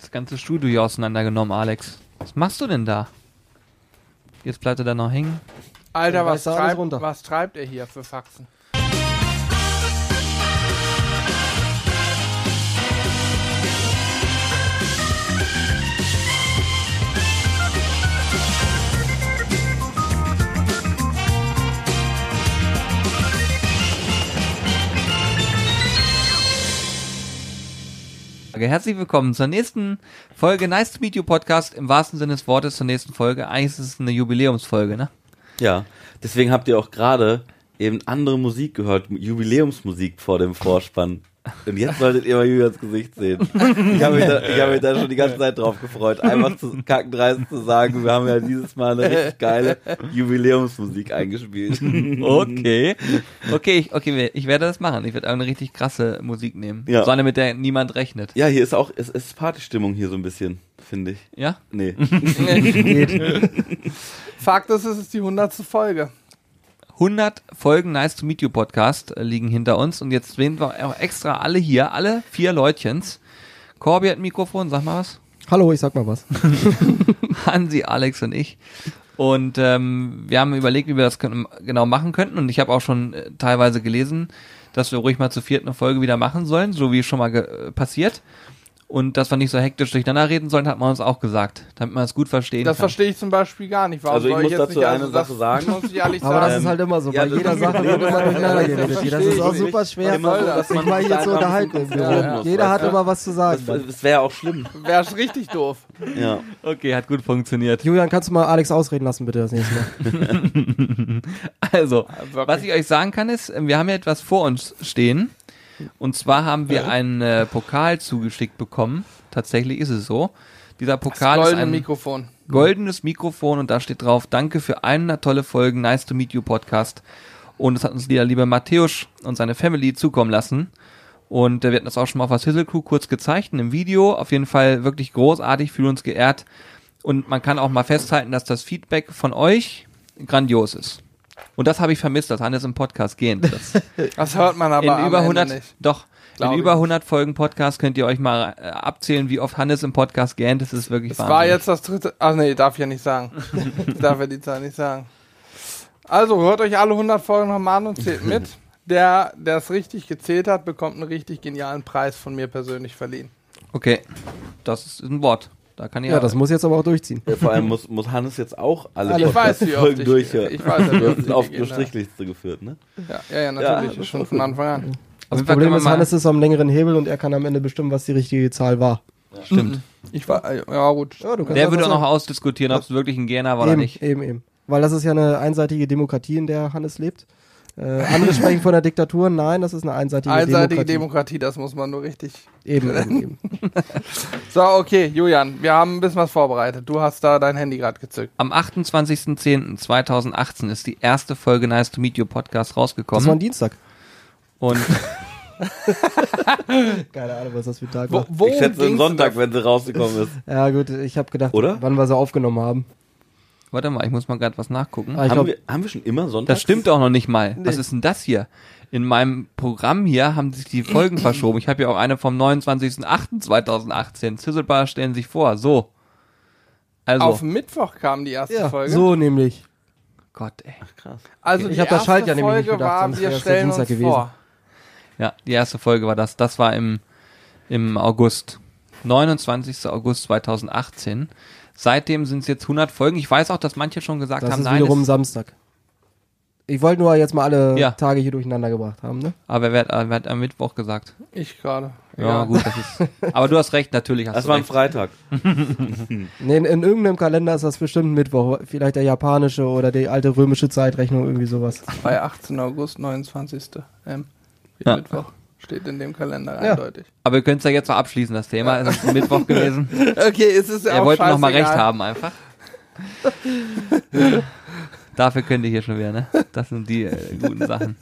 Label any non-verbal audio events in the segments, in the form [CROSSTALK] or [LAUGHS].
das ganze Studio hier auseinandergenommen, Alex. Was machst du denn da? Jetzt bleibt er da noch hängen. Alter, was treibt, was treibt er hier für Faxen? Herzlich willkommen zur nächsten Folge Nice to Meet You Podcast. Im wahrsten Sinne des Wortes zur nächsten Folge. Eigentlich ist es eine Jubiläumsfolge, ne? Ja, deswegen habt ihr auch gerade eben andere Musik gehört, Jubiläumsmusik vor dem Vorspann. Und jetzt solltet ihr mal Julians Gesicht sehen. Ich habe mich, da, ich hab mich da schon die ganze Zeit drauf gefreut, einfach zu kackendreist zu sagen, wir haben ja dieses Mal eine richtig geile Jubiläumsmusik eingespielt. Okay. Okay, ich, okay, ich werde das machen. Ich werde eine richtig krasse Musik nehmen. Ja. So eine, mit der niemand rechnet. Ja, hier ist auch, es es ist Partystimmung hier so ein bisschen, finde ich. Ja? Nee. [LAUGHS] [LAUGHS] Fakt ist, es ist die hundertste Folge. 100 Folgen Nice to Meet You Podcast äh, liegen hinter uns und jetzt sehen wir auch extra alle hier, alle vier Leutchens. Corby hat ein Mikrofon, sag mal was. Hallo, ich sag mal was. [LAUGHS] Hansi, Alex und ich. Und ähm, wir haben überlegt, wie wir das können, genau machen könnten. Und ich habe auch schon äh, teilweise gelesen, dass wir ruhig mal zur vierten Folge wieder machen sollen, so wie schon mal äh, passiert. Und dass wir nicht so hektisch durcheinander reden sollen, hat man uns auch gesagt, damit man es gut verstehen Das kann. verstehe ich zum Beispiel gar nicht. Warum Also ich soll muss jetzt dazu nicht, eine das Sache sagen. Muss ich ehrlich [LAUGHS] Aber das sagen. ist halt immer so. Ja, Bei das jeder Sache wird immer durcheinander das geredet. Das ist auch ich super schwer, Immer so, dass dass sich man mal hier zu unterhalten Ja. Jeder hat Ja. immer was zu sagen. Das, das wäre auch schlimm. Wäre richtig doof. Ja. Okay, hat gut funktioniert. Julian, kannst du mal Alex ausreden lassen, bitte, das nächste Mal? [LAUGHS] Also, was ich euch sagen kann ist, wir haben ja etwas vor uns stehen. Und zwar haben wir einen äh, Pokal zugeschickt bekommen. Tatsächlich ist es so. Dieser Pokal ist Goldene ein Mikrofon. goldenes Mikrofon und da steht drauf, danke für 100 tolle Folgen, nice to meet you Podcast. Und das hat uns der liebe Matthäus und seine Family zukommen lassen. Und äh, wir hatten das auch schon mal auf der Sizzle Crew kurz gezeigt in einem Video. Auf jeden Fall wirklich großartig, fühlen uns geehrt. Und man kann auch mal festhalten, dass das Feedback von euch grandios ist. Und das habe ich vermisst, dass Hannes im Podcast gehen. Das [LAUGHS] Das hört man aber in am über Ende 100, nicht. doch, Glaub in über nicht. 100 Folgen Podcast könnt ihr euch mal äh, abzählen, wie oft Hannes im Podcast gähnt. Das ist wirklich Es war jetzt das dritte. Ach nee, darf ich ja nicht sagen. [LAUGHS] Ich darf ja die Zahl nicht sagen. Also hört euch alle 100 Folgen nochmal an und zählt mit. Der, der es richtig gezählt hat, bekommt einen richtig genialen Preis von mir persönlich verliehen. Okay, das ist ein Wort. Da kann ich Ja, das muss jetzt aber auch durchziehen. Ja, vor allem muss, muss Hannes jetzt auch alle Ich weiß, wie Podcast-Folgen ich, durchhören. ich weiß, ja, wie Du hast es auf eine habe. Strichliste geführt, ne? Ja, ja, ja natürlich, Ja, das schon von. Anfang an. Auf Das Problem ist, Hannes ist am längeren Hebel und er kann am Ende bestimmen, was die richtige Zahl war. Stimmt. Ich war, ja gut. Ja, du kannst Der würde auch noch ausdiskutieren, ob es wirklich ein Gerner war oder eben, nicht. Eben, eben. Weil das ist ja eine einseitige Demokratie, in der Hannes lebt. Äh, andere sprechen von der Diktatur. Nein, das ist eine einseitige, Einseitige Demokratie. Demokratie, das muss man nur richtig. Eben, eben, eben. [LAUGHS] So, okay, Julian, wir haben ein bisschen was vorbereitet. Du hast da dein Handy gerade gezückt. Am 28.10.2018 ist die erste Folge Nice to Meet You Podcast Das war ein rausgekommen. Dienstag. Und [LAUGHS] [LAUGHS] Keine Ahnung, was das für ein Tag Wo, war. worum ich schätze einen Sonntag, wenn sie rausgekommen ist. Ja, gut, ich habe gedacht, Oder? wann wir sie aufgenommen haben. Warte mal, ich muss mal gerade was nachgucken. Ah, ich haben, glaub, wir, haben wir schon immer Sonntag? Das stimmt auch noch nicht mal. Was ist denn das hier? In meinem Programm hier haben sich die Folgen [CLEARS THROAT] verschoben. Ich habe ja auch eine vom 29.08.2018. Sizzlebar stellen sich vor. So. Also, Auf Mittwoch kam die erste ja, Folge. so nämlich. Gott, ey. Krass. Also Ich die hab das erste Schalt ja nämlich nicht Folge bedacht, war, sonst wir wär's der stellen uns Dienstag gewesen. vor. Ja, die erste Folge war das. Das war im, im August. 29. August 2018. Seitdem sind es jetzt 100 Folgen. Ich weiß auch, dass manche schon gesagt Das haben, ist nein, wiederum es, Samstag. Ich wollte nur jetzt mal alle Ja. Tage hier durcheinander gebracht haben, ne? aber wer, hat- wer hat am Mittwoch gesagt? Ich gerade. Ja, gut, das ist. Aber du hast recht, natürlich hast Das du war ein recht. Freitag. [LAUGHS] Nee, in, in irgendeinem Kalender ist das bestimmt ein Mittwoch. Vielleicht der japanische oder die alte römische Zeitrechnung, irgendwie sowas. Bei 18. August, 29. M. Ja. Mittwoch. Steht in dem Kalender Ja. eindeutig. Aber wir können es ja jetzt noch abschließen, das Thema. Es ist Mittwoch [LAUGHS] gewesen. Okay, es ist ja Er auch wollte noch mal scheißegal. recht haben, einfach. [LAUGHS] Dafür könnt ihr hier schon wieder, ne? Das sind die äh, guten Sachen.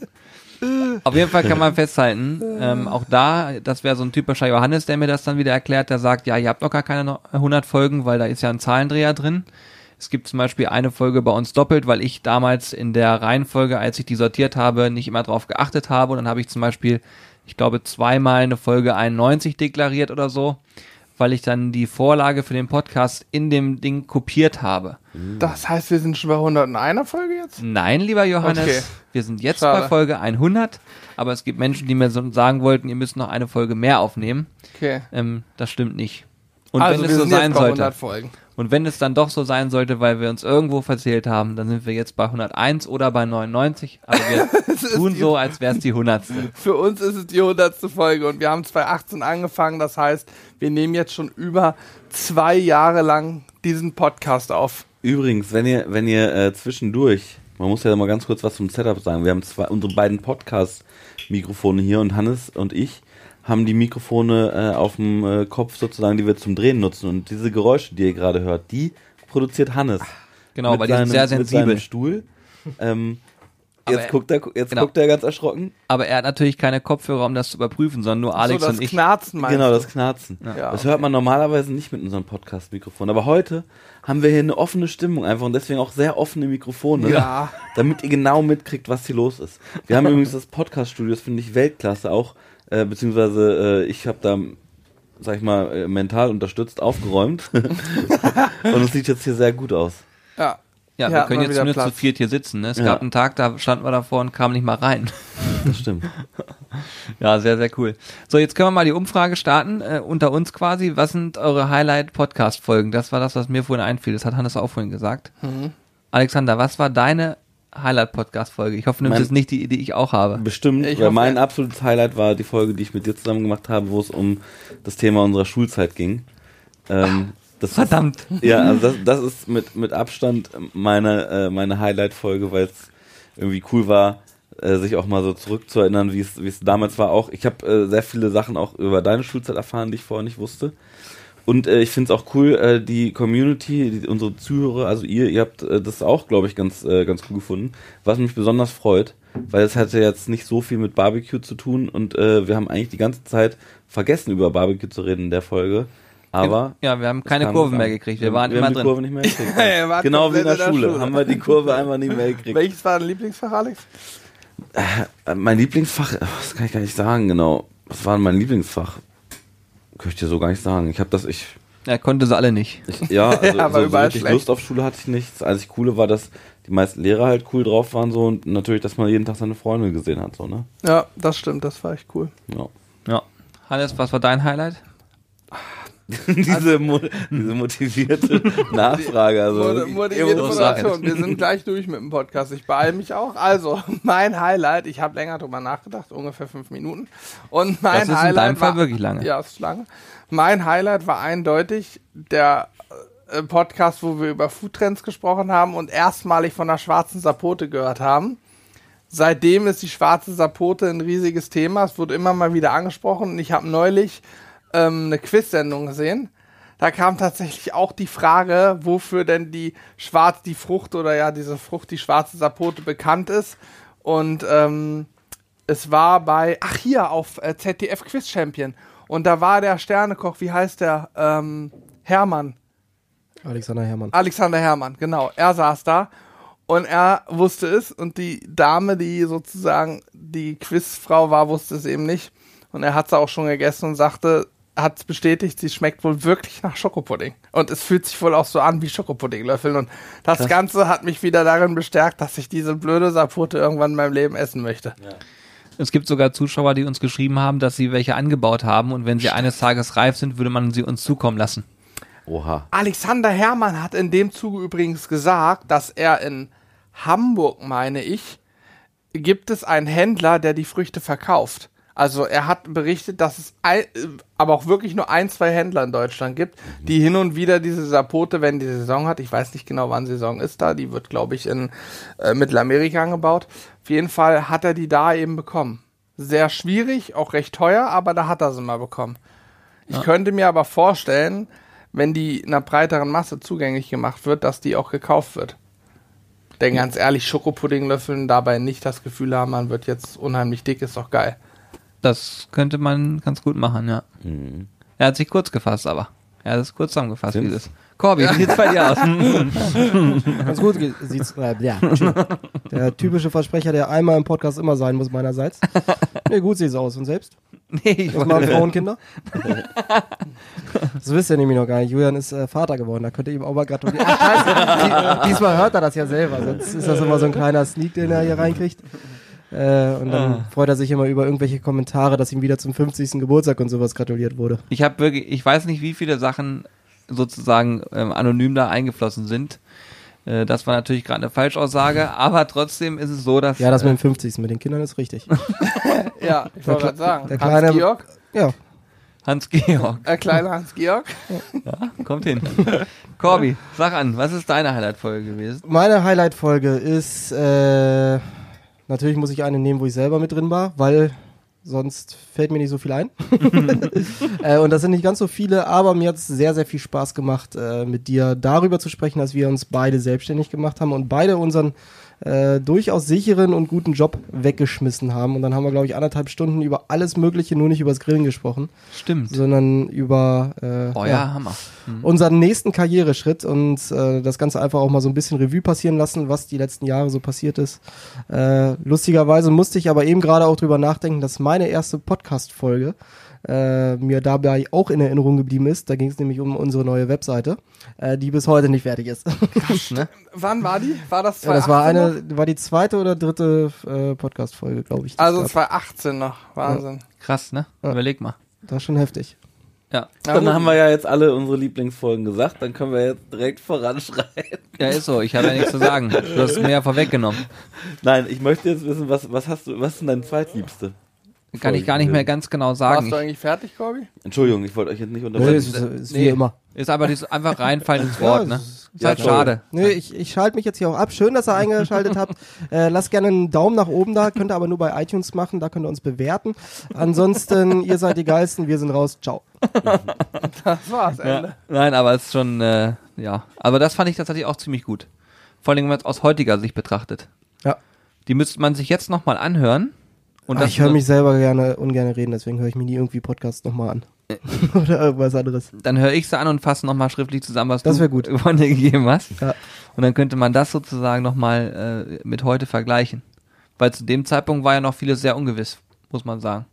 Auf jeden Fall kann man festhalten, ähm, auch da, das wäre so ein typischer Johannes, der mir das dann wieder erklärt, der sagt, ja, ihr habt doch gar keine no- 100 Folgen, weil da ist ja ein Zahlendreher drin. Es gibt zum Beispiel eine Folge bei uns doppelt, weil ich damals in der Reihenfolge, als ich die sortiert habe, nicht immer drauf geachtet habe. Und dann habe ich zum Beispiel, ich glaube, zweimal eine Folge 91 deklariert oder so. weil ich dann die Vorlage für den Podcast in dem Ding kopiert habe. Das heißt, wir sind schon bei 101er Folge jetzt? Nein, lieber Johannes, Okay. wir sind jetzt Schade. bei Folge 100, aber es gibt Menschen, die mir so sagen wollten, ihr müsst noch eine Folge mehr aufnehmen. Okay. Ähm, das stimmt nicht. Und also wenn wir es so sind sein jetzt bei sollte, 100 Folgen. Und wenn es dann doch so sein sollte, weil wir uns irgendwo verzählt haben, dann sind wir jetzt bei 101 oder bei 99, aber wir [LAUGHS] tun so, als wäre es die 100. Für uns ist es die 100. Folge und wir haben 2018 angefangen. Das heißt, wir nehmen jetzt schon über zwei Jahre lang diesen Podcast auf. Übrigens, wenn ihr, wenn ihr äh, zwischendurch, man muss ja mal ganz kurz was zum Setup sagen. Wir haben zwei, unsere beiden Podcast-Mikrofone hier und Hannes und ich haben die Mikrofone äh, auf dem äh, Kopf sozusagen, die wir zum Drehen nutzen. Und diese Geräusche, die ihr gerade hört, die produziert Hannes. Genau, weil die sind sehr seinem- Mit sensibel. seinem Stuhl. Ähm, [LAUGHS] jetzt er- guckt er, jetzt genau. guckt er ganz erschrocken. Aber er hat natürlich keine Kopfhörer, um das zu überprüfen, sondern nur Alex so das und ich. Knarzen meinst Genau, das Knarzen. Ja. Das hört man normalerweise nicht mit unserem Podcast-Mikrofon. Aber heute haben wir hier eine offene Stimmung einfach und deswegen auch sehr offene Mikrofone. Ja. [LAUGHS] Damit ihr genau mitkriegt, was hier los ist. Wir haben übrigens das Podcast-Studio, das finde ich Weltklasse auch, äh, beziehungsweise äh, ich habe da, sag ich mal, äh, mental unterstützt aufgeräumt. [LAUGHS] und es sieht jetzt hier sehr gut aus. Ja. Ja, wir können jetzt nur zu Platz. viert hier sitzen. Ne? Es Ja. gab einen Tag, da standen wir davor und kamen nicht mal rein. [LAUGHS] Das stimmt. Ja, sehr, sehr cool. So, jetzt können wir mal die Umfrage starten, äh, unter uns quasi. Was sind eure Highlight-Podcast-Folgen? Das war das, was mir vorhin einfiel. Das hat Hannes auch vorhin gesagt. Mhm. Alexander, was war deine Highlight-Podcast-Folge? Ich hoffe, du nimmst Mein- jetzt nicht die, die ich auch habe. Bestimmt, Ich weil hoffe- mein absolutes Highlight war die Folge, die ich mit dir zusammen gemacht habe, wo es um das Thema unserer Schulzeit ging. Ähm, das Verdammt. Ist, ja, also das, das ist mit, mit Abstand meine, äh, meine Highlight-Folge, weil es irgendwie cool war, äh, sich auch mal so zurückzuerinnern, wie es wie es damals war. Auch ich habe äh, sehr viele Sachen auch über deine Schulzeit erfahren, die ich vorher nicht wusste. Und äh, ich finde es auch cool, äh, die Community, die, unsere Zuhörer, also ihr, ihr habt äh, das auch, glaube ich, ganz, äh, ganz cool gefunden. Was mich besonders freut, weil es hatte jetzt nicht so viel mit Barbecue zu tun und äh, wir haben eigentlich die ganze Zeit vergessen, über Barbecue zu reden in der Folge. Aber Ja, wir haben keine es mehr gekriegt. Wir waren wir immer haben die drin. Kurve nicht mehr gekriegt. [LAUGHS] Ja, genau wie in der, der Schule. Schule. haben wir die Kurve einfach nicht mehr gekriegt. Welches war dein Lieblingsfach, Alex? Äh, Mein Lieblingsfach, äh, das kann ich gar nicht sagen, genau. Was war denn mein Lieblingsfach? Könnte ich dir so gar nicht sagen. Ich habe das, ich, Er konnte sie alle nicht. ich ja, [LAUGHS] also Ja, aber so, so überall richtig schlecht. Lust auf Schule hatte ich nicht. Das einzig Coole war, dass die meisten Lehrer halt cool drauf waren so und natürlich, dass man jeden Tag seine Freunde gesehen hat, so, ne? Ja, das stimmt, das war echt cool. Ja. Ja. Hannes, was war dein Highlight? [LAUGHS] diese, mo diese motivierte [LAUGHS] Nachfrage, also. Motivierte. Moderation. Wir sind gleich durch mit dem Podcast. Ich beeile mich auch. Also, [LAUGHS] mein Highlight, ich habe länger drüber nachgedacht, ungefähr fünf Minuten. Und mein Das ist in Highlight deinem Fall war, wirklich lange. Ja, ist lange. Mein Highlight war eindeutig der äh, Podcast, wo wir über Foodtrends gesprochen haben und erstmalig von der schwarzen Sapote gehört haben. Seitdem ist die schwarze Sapote ein riesiges Thema. Es wurde immer mal wieder angesprochen. Und ich habe neulich ähm, eine Quiz-Sendung gesehen. Da kam tatsächlich auch die Frage, wofür denn die schwarz, die Frucht oder ja diese Frucht, die schwarze Sapote bekannt ist. Und ähm, es war bei, ach hier, auf äh, ZDF Quiz Champion. Und da war der Sternekoch, wie heißt der? Ähm, Hermann. Alexander Herrmann. Alexander Herrmann, genau. Er saß da und er wusste es und die Dame, die sozusagen die Quizfrau war, wusste es eben nicht. Und er hat es auch schon gegessen und sagte, hat es bestätigt, sie schmeckt wohl wirklich nach Schokopudding. Und es fühlt sich wohl auch so an wie Schokopuddinglöffeln. Und das Ganze hat mich wieder darin bestärkt, dass ich diese blöde Sapote irgendwann in meinem Leben essen möchte. Es gibt sogar Zuschauer, die uns geschrieben haben, dass sie welche angebaut haben und wenn sie eines Tages reif sind, würde man sie uns zukommen lassen. Oha. Alexander Herrmann hat in dem Zuge übrigens gesagt, dass er in Hamburg, meine ich, gibt es einen Händler, der die Früchte verkauft. Also er hat berichtet, dass es ein, aber auch wirklich nur ein, zwei Händler in Deutschland gibt, die hin und wieder diese Sapote, wenn die Saison hat, ich weiß nicht genau, wann Saison ist da, die wird, glaube ich, in äh, Mittelamerika angebaut. Auf jeden Fall hat er die da eben bekommen. Sehr schwierig, auch recht teuer, aber da hat er sie mal bekommen. Ich könnte mir aber vorstellen, wenn die einer breiteren Masse zugänglich gemacht wird, dass die auch gekauft wird. Denn ganz ehrlich, Schokopuddinglöffeln dabei nicht das Gefühl haben, man wird jetzt unheimlich dick, ist doch geil. Das könnte man ganz gut machen, ja. Mhm. Er hat sich kurz gefasst, aber. Er hat es kurz zusammengefasst, wie Stimmt's? das. Corby, wie sieht's bei dir aus? [LAUGHS] Ganz gut sieht's. Äh, ja, der typische Versprecher, der einmal im Podcast immer sein muss, meinerseits. Nee, gut sieht's aus. Und selbst? Nee, ich Was machen Frauen Kinder? das wisst ihr nämlich noch gar nicht. Julian ist äh, Vater geworden, da könnt ihr ihm auch mal gratulieren. Ach, scheiße. Die, diesmal hört er das ja selber, sonst ist das immer so ein kleiner Sneak, den er hier reinkriegt. Äh, und dann Ah. freut er sich immer über irgendwelche Kommentare, dass ihm wieder zum 50. Geburtstag und sowas gratuliert wurde. Ich habe wirklich, ich weiß nicht, wie viele Sachen sozusagen ähm, anonym da eingeflossen sind. Äh, das war natürlich gerade eine Falschaussage, [LAUGHS] aber trotzdem ist es so, dass Ja, das mit äh, dem 50. mit den Kindern ist richtig. [LAUGHS] Ja, ich wollte gerade sagen. der kleine- Hans-Georg, Ja, Hans-Georg äh, kleiner Hans-Georg. kommt hin. Corby, sag an, was ist deine Highlight-Folge gewesen? meine Highlight-Folge ist, äh, natürlich muss ich eine nehmen, wo ich selber mit drin war, weil sonst fällt mir nicht so viel ein. [LAUGHS] [LAUGHS] äh, und das sind nicht ganz so viele, aber mir hat es sehr, sehr viel Spaß gemacht, äh, mit dir darüber zu sprechen, dass wir uns beide selbstständig gemacht haben und beide unseren äh, durchaus sicheren und guten Job weggeschmissen haben. Und dann haben wir, glaube ich, anderthalb Stunden über alles Mögliche, nur nicht übers Grillen gesprochen, Stimmt. sondern über äh, Oh ja, Hammer. Hm. unseren nächsten Karriereschritt und äh, das Ganze einfach auch mal so ein bisschen Revue passieren lassen, was die letzten Jahre so passiert ist. Äh, lustigerweise musste ich aber eben gerade auch drüber nachdenken, dass meine erste Podcast-Folge äh, mir dabei auch in Erinnerung geblieben ist. Da ging es nämlich um unsere neue Webseite, äh, die bis heute nicht fertig ist. ne? [LAUGHS] Wann war die? War das 2018 ja, das war noch? eine, war die zweite oder dritte äh, Podcast-Folge, glaube ich. Also gab. 2018 noch. Wahnsinn. Krass, ne? Ja. Überleg mal. das ist schon heftig. Ja. Dann haben wir ja jetzt alle unsere Lieblingsfolgen gesagt, dann können wir jetzt direkt voranschreiten. Ja, ist so. Ich habe ja nichts zu sagen. Du hast mir ja vorweggenommen. [LAUGHS] Nein, ich möchte jetzt wissen, was, was hast du, was ist denn dein zweitliebste? Kann ich gar nicht mehr ganz genau sagen. Warst du eigentlich fertig, Corby? Entschuldigung, ich wollte euch jetzt nicht Nee, unterbrechen. ist, ist wie nee. immer. Ist aber dieses einfach reinfallen ins [LAUGHS] Wort, ne? es Ist halt ja, schade. Nee, ich, ich schalte mich jetzt hier auch ab. Schön, dass ihr eingeschaltet habt. [LAUGHS] Äh, lasst gerne einen Daumen nach oben da. Könnt ihr aber nur bei iTunes machen. Da könnt ihr uns bewerten. Ansonsten, ihr seid die Geilsten. Wir sind raus. Ciao. [LAUGHS] Das war's, Ende. Ja. Nein, aber es ist schon, äh, ja. Aber das fand ich tatsächlich auch ziemlich gut. Vor allem, wenn man es aus heutiger Sicht betrachtet. Ja. Die müsste man sich jetzt nochmal anhören. Und Ah, das ich höre mich selber gerne ungern reden, deswegen höre ich mir nie irgendwie Podcasts nochmal an. [LAUGHS] Oder irgendwas anderes. dann höre ich sie an und fasse nochmal schriftlich zusammen, was Das du gut. [LAUGHS] von dir gegeben hast. Ja. Und dann könnte man das sozusagen nochmal äh, mit heute vergleichen. Weil zu dem Zeitpunkt war ja noch vieles sehr ungewiss, muss man sagen.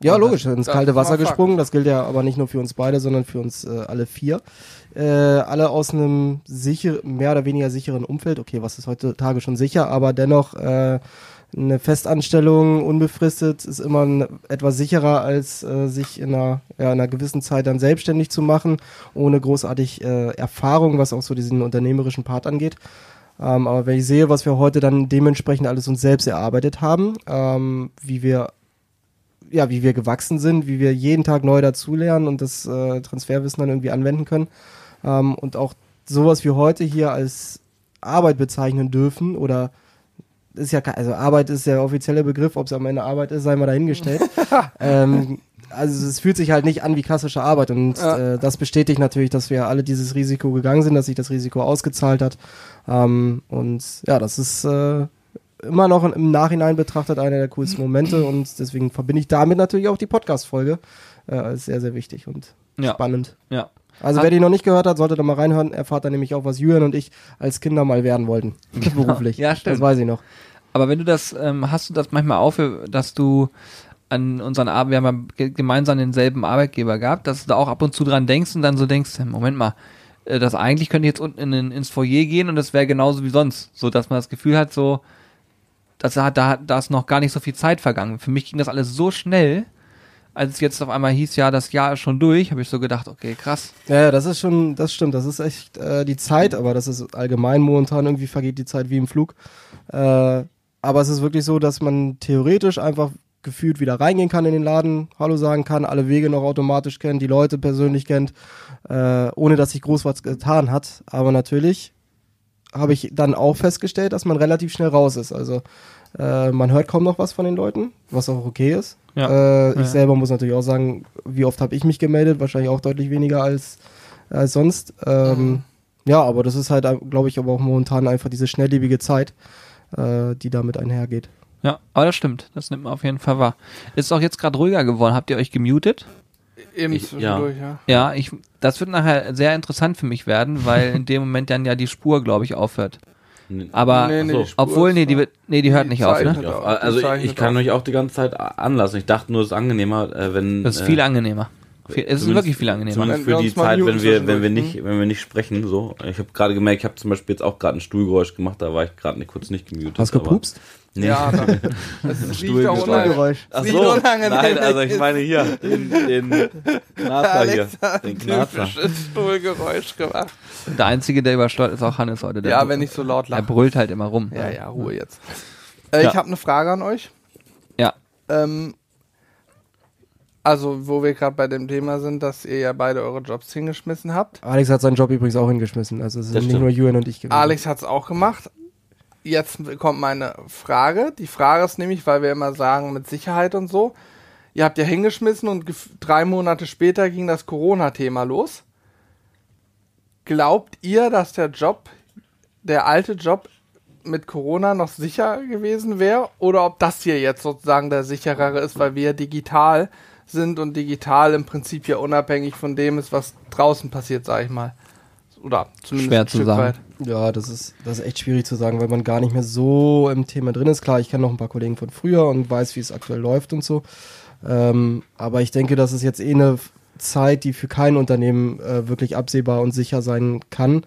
Ja, Und logisch, ins kalte Wasser gesprungen. Das gilt ja aber nicht nur für uns beide, sondern für uns äh, alle vier. Äh, alle aus einem sicher, mehr oder weniger sicheren Umfeld. Okay, was ist heutzutage schon sicher, aber dennoch äh, eine Festanstellung unbefristet ist immer n- etwas sicherer, als äh, sich in einer, ja, in einer gewissen Zeit dann selbstständig zu machen, ohne großartig äh, Erfahrung, was auch so diesen unternehmerischen Part angeht. Ähm, aber wenn ich sehe, was wir heute dann dementsprechend alles uns selbst erarbeitet haben, ähm, wie wir ja, wie wir gewachsen sind, wie wir jeden Tag neu dazulernen und das äh, Transferwissen dann irgendwie anwenden können. Ähm, und auch sowas wie heute hier als Arbeit bezeichnen dürfen oder ist ja, also Arbeit ist der offizielle Begriff, ob es am Ende Arbeit ist, sei mal dahingestellt. [LAUGHS] ähm, also es fühlt sich halt nicht an wie klassische Arbeit und Ja. äh, das bestätigt natürlich, dass wir alle dieses Risiko gegangen sind, dass sich das Risiko ausgezahlt hat. Ähm, und ja, das ist äh, immer noch im Nachhinein betrachtet einer der coolsten Momente und deswegen verbinde ich damit natürlich auch die Podcast-Folge äh, als sehr, sehr wichtig und Ja. spannend. Ja. Also wer die noch nicht gehört hat, sollte da mal reinhören. Erfahrt dann nämlich auch, was Julian und ich als Kinder mal werden wollten. Beruflich. Ja, stimmt. Das weiß ich noch. Aber wenn du das, ähm, hast du das manchmal auf, dass du an unseren Arbeit, wir haben ja ge- gemeinsam denselben Arbeitgeber gehabt, dass du da auch ab und zu dran denkst und dann so denkst, hm, Moment mal, äh, das eigentlich könnte jetzt unten in, ins Foyer gehen und das wäre genauso wie sonst. So, dass man das Gefühl hat, so, dass da, da, da ist noch gar nicht so viel Zeit vergangen. Für mich ging das alles so schnell, als es jetzt auf einmal hieß, ja, das Jahr ist schon durch, habe ich so gedacht, okay, krass. Ja, ja, das ist schon, das stimmt. Das ist echt äh, die Zeit, aber das ist allgemein momentan irgendwie vergeht die Zeit wie im Flug. Äh, aber es ist wirklich so, dass man theoretisch einfach gefühlt wieder reingehen kann in den Laden, Hallo sagen kann, alle Wege noch automatisch kennt, die Leute persönlich kennt, äh, ohne dass sich groß was getan hat. Aber natürlich habe ich dann auch festgestellt, dass man relativ schnell raus ist. Also äh, man hört kaum noch was von den Leuten, was auch okay ist. Ja. Äh, Ja. Ich selber muss natürlich auch sagen, wie oft habe ich mich gemeldet? Wahrscheinlich auch deutlich weniger als, als sonst. Ähm, Ja, aber das ist halt, glaube ich, aber auch momentan einfach diese schnelllebige Zeit, äh, die damit einhergeht. Ja, aber das stimmt, das nimmt man auf jeden Fall wahr. Ist auch jetzt gerade ruhiger geworden. Habt ihr euch gemutet? Eben Ich- zwischendurch, ja. Ja, ich, das wird nachher sehr interessant für mich werden, weil in dem Moment dann ja die Spur, glaube ich, aufhört. Aber Nee, nee, so. obwohl, nee, die, wird, nee, die hört Die nicht auf, ne? auf. Ja, also ich, ich kann auch. euch auch die ganze Zeit anlassen. Ich dachte nur, es ist angenehmer, äh, wenn. Das ist äh, viel angenehmer. Viel- Es ist wirklich viel angenehmer. Zumindest Wenn für wir die Zeit, wenn wir, wenn wir nicht, wenn wir nicht sprechen, so. Ich habe gerade gemerkt, ich habe zum Beispiel jetzt auch gerade ein Stuhlgeräusch gemacht, da war ich gerade nicht, kurz nicht gemutet. Hast aber- gepupst? Nee. Ja, [LAUGHS] da, das ist Stuhlgeräusch. Ach so, nein, also ich meine hier, den, den [LAUGHS] Knarzer hier. Den ein Knarzer. typisches Stuhlgeräusch gemacht. Der Einzige, der übersteuert, ist auch Hannes heute. Der, Ja, wenn ich so laut er lache. brüllt halt immer rum. Ja, ja, Ruhe jetzt. Äh, Ja. Ich habe eine Frage an euch. Ja. Ähm, also, wo wir gerade bei dem Thema sind, dass ihr ja beide eure Jobs hingeschmissen habt. Alex hat seinen Job übrigens auch hingeschmissen. Also es sind nicht nur Julian und ich gewesen. Alex hat es auch gemacht. Jetzt kommt meine Frage. Die Frage ist nämlich, weil wir immer sagen, mit Sicherheit und so. Ihr habt ja hingeschmissen und drei Monate später ging das Corona-Thema los. Glaubt ihr, dass der Job, der alte Job mit Corona noch sicher gewesen wäre? Oder ob das hier jetzt sozusagen der sicherere ist, weil wir digital sind und digital im Prinzip ja unabhängig von dem ist, was draußen passiert, sag ich mal. Oder zumindest Schwer ein zu Stück sagen. weit. Ja, das ist, das ist echt schwierig zu sagen, weil man gar nicht mehr so im Thema drin ist. Klar, ich kenne noch ein paar Kollegen von früher und weiß, wie es aktuell läuft und so. Ähm, aber ich denke, das ist jetzt eh eine Zeit, die für kein Unternehmen äh, wirklich absehbar und sicher sein kann,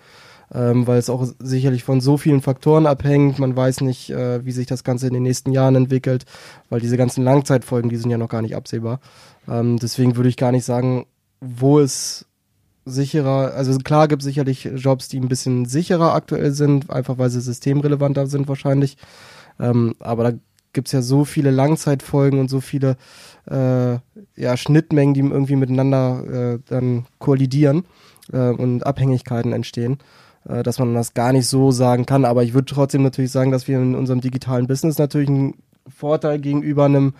ähm, weil es auch sicherlich von so vielen Faktoren abhängt. Man weiß nicht, äh, wie sich das Ganze in den nächsten Jahren entwickelt, weil diese ganzen Langzeitfolgen, die sind ja noch gar nicht absehbar. Ähm, deswegen würde ich gar nicht sagen, wo es sicherer, also klar gibt es sicherlich Jobs, die ein bisschen sicherer aktuell sind, einfach weil sie systemrelevanter sind wahrscheinlich. Ähm, aber da gibt es ja so viele Langzeitfolgen und so viele äh, ja, Schnittmengen, die irgendwie miteinander äh, dann kollidieren äh, und Abhängigkeiten entstehen, äh, dass man das gar nicht so sagen kann. Aber ich würde trotzdem natürlich sagen, dass wir in unserem digitalen Business natürlich einen Vorteil gegenüber einem,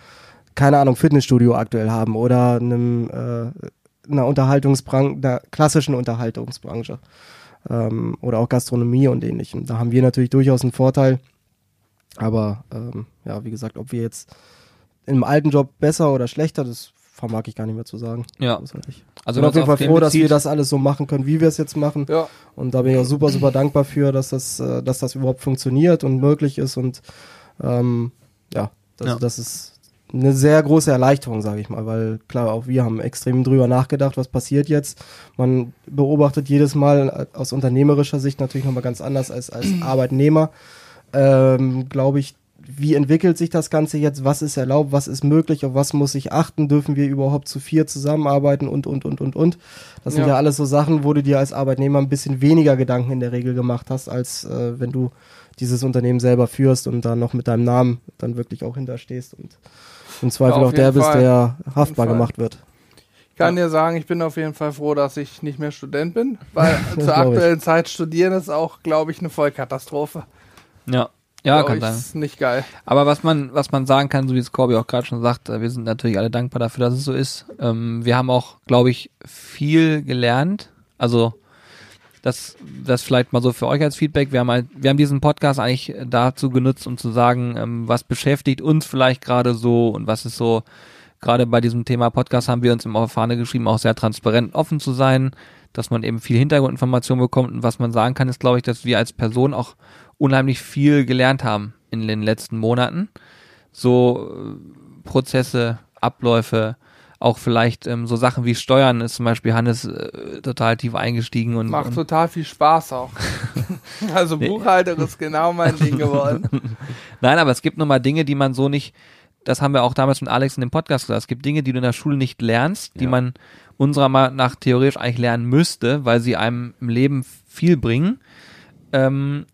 keine Ahnung, Fitnessstudio aktuell haben oder einem äh, einer Unterhaltungsbranche, einer klassischen Unterhaltungsbranche ähm, oder auch Gastronomie und ähnlichem. Da haben wir natürlich durchaus einen Vorteil. Aber ähm, ja, wie gesagt, ob wir jetzt im alten Job besser oder schlechter, das vermag ich gar nicht mehr zu sagen. Ja. Großartig. Also Ich bin auf jeden Fall froh, dass wir das alles so machen können, wie wir es jetzt machen. Ja. Und da bin ich auch super, super dankbar für, dass das, äh, dass das überhaupt funktioniert und möglich ist. Und ähm, ja, das, Ja. das ist eine sehr große Erleichterung, sage ich mal, weil klar, auch wir haben extrem drüber nachgedacht, was passiert jetzt. Man beobachtet jedes Mal äh, aus unternehmerischer Sicht natürlich nochmal ganz anders als als Arbeitnehmer. Ähm, Glaube ich, wie entwickelt sich das Ganze jetzt? Was ist erlaubt? Was ist möglich? Auf was muss ich achten? Dürfen wir überhaupt zu vier zusammenarbeiten? Und, und, und, und, und. Das sind Ja. ja alles so Sachen, wo du dir als Arbeitnehmer ein bisschen weniger Gedanken in der Regel gemacht hast, als äh, wenn du dieses Unternehmen selber führst und da noch mit deinem Namen dann wirklich auch hinterstehst und im Zweifel Ja, auch der jeden bist, Fall. der haftbar Fall. gemacht wird. Ich kann dir sagen, ich bin auf jeden Fall froh, dass ich nicht mehr Student bin, weil [LAUGHS] zur aktuellen Zeit studieren ist auch, glaube ich, eine Vollkatastrophe. Ja, ja kann sein. Ist nicht geil. Aber was man, was man sagen kann, so wie es Corby auch gerade schon sagt, äh, wir sind natürlich alle dankbar dafür, dass es so ist. Ähm, wir haben auch, glaube ich, viel gelernt. Also das, das vielleicht mal so für euch als Feedback. Wir haben halt, wir haben diesen Podcast eigentlich dazu genutzt, um zu sagen, ähm, was beschäftigt uns vielleicht gerade so und was ist so, gerade bei diesem Thema Podcast haben wir uns im auf Fahne geschrieben, auch sehr transparent offen zu sein, dass man eben viel Hintergrundinformation bekommt und was man sagen kann, ist, glaube ich, dass wir als Person auch unheimlich viel gelernt haben in den letzten Monaten. So äh, Prozesse, Abläufe, auch vielleicht ähm, so Sachen wie Steuern ist zum Beispiel Hannes äh, total tief eingestiegen und, Macht und total viel Spaß auch. [LAUGHS] also Buchhalter ist genau mein Ding geworden. [LAUGHS] Nein, aber es gibt nun mal Dinge, die man so nicht, das haben wir auch damals mit Alex in dem Podcast gesagt, es gibt Dinge, die du in der Schule nicht lernst, die Ja. man unserer Meinung nach theoretisch eigentlich lernen müsste, weil sie einem im Leben viel bringen. Ähm,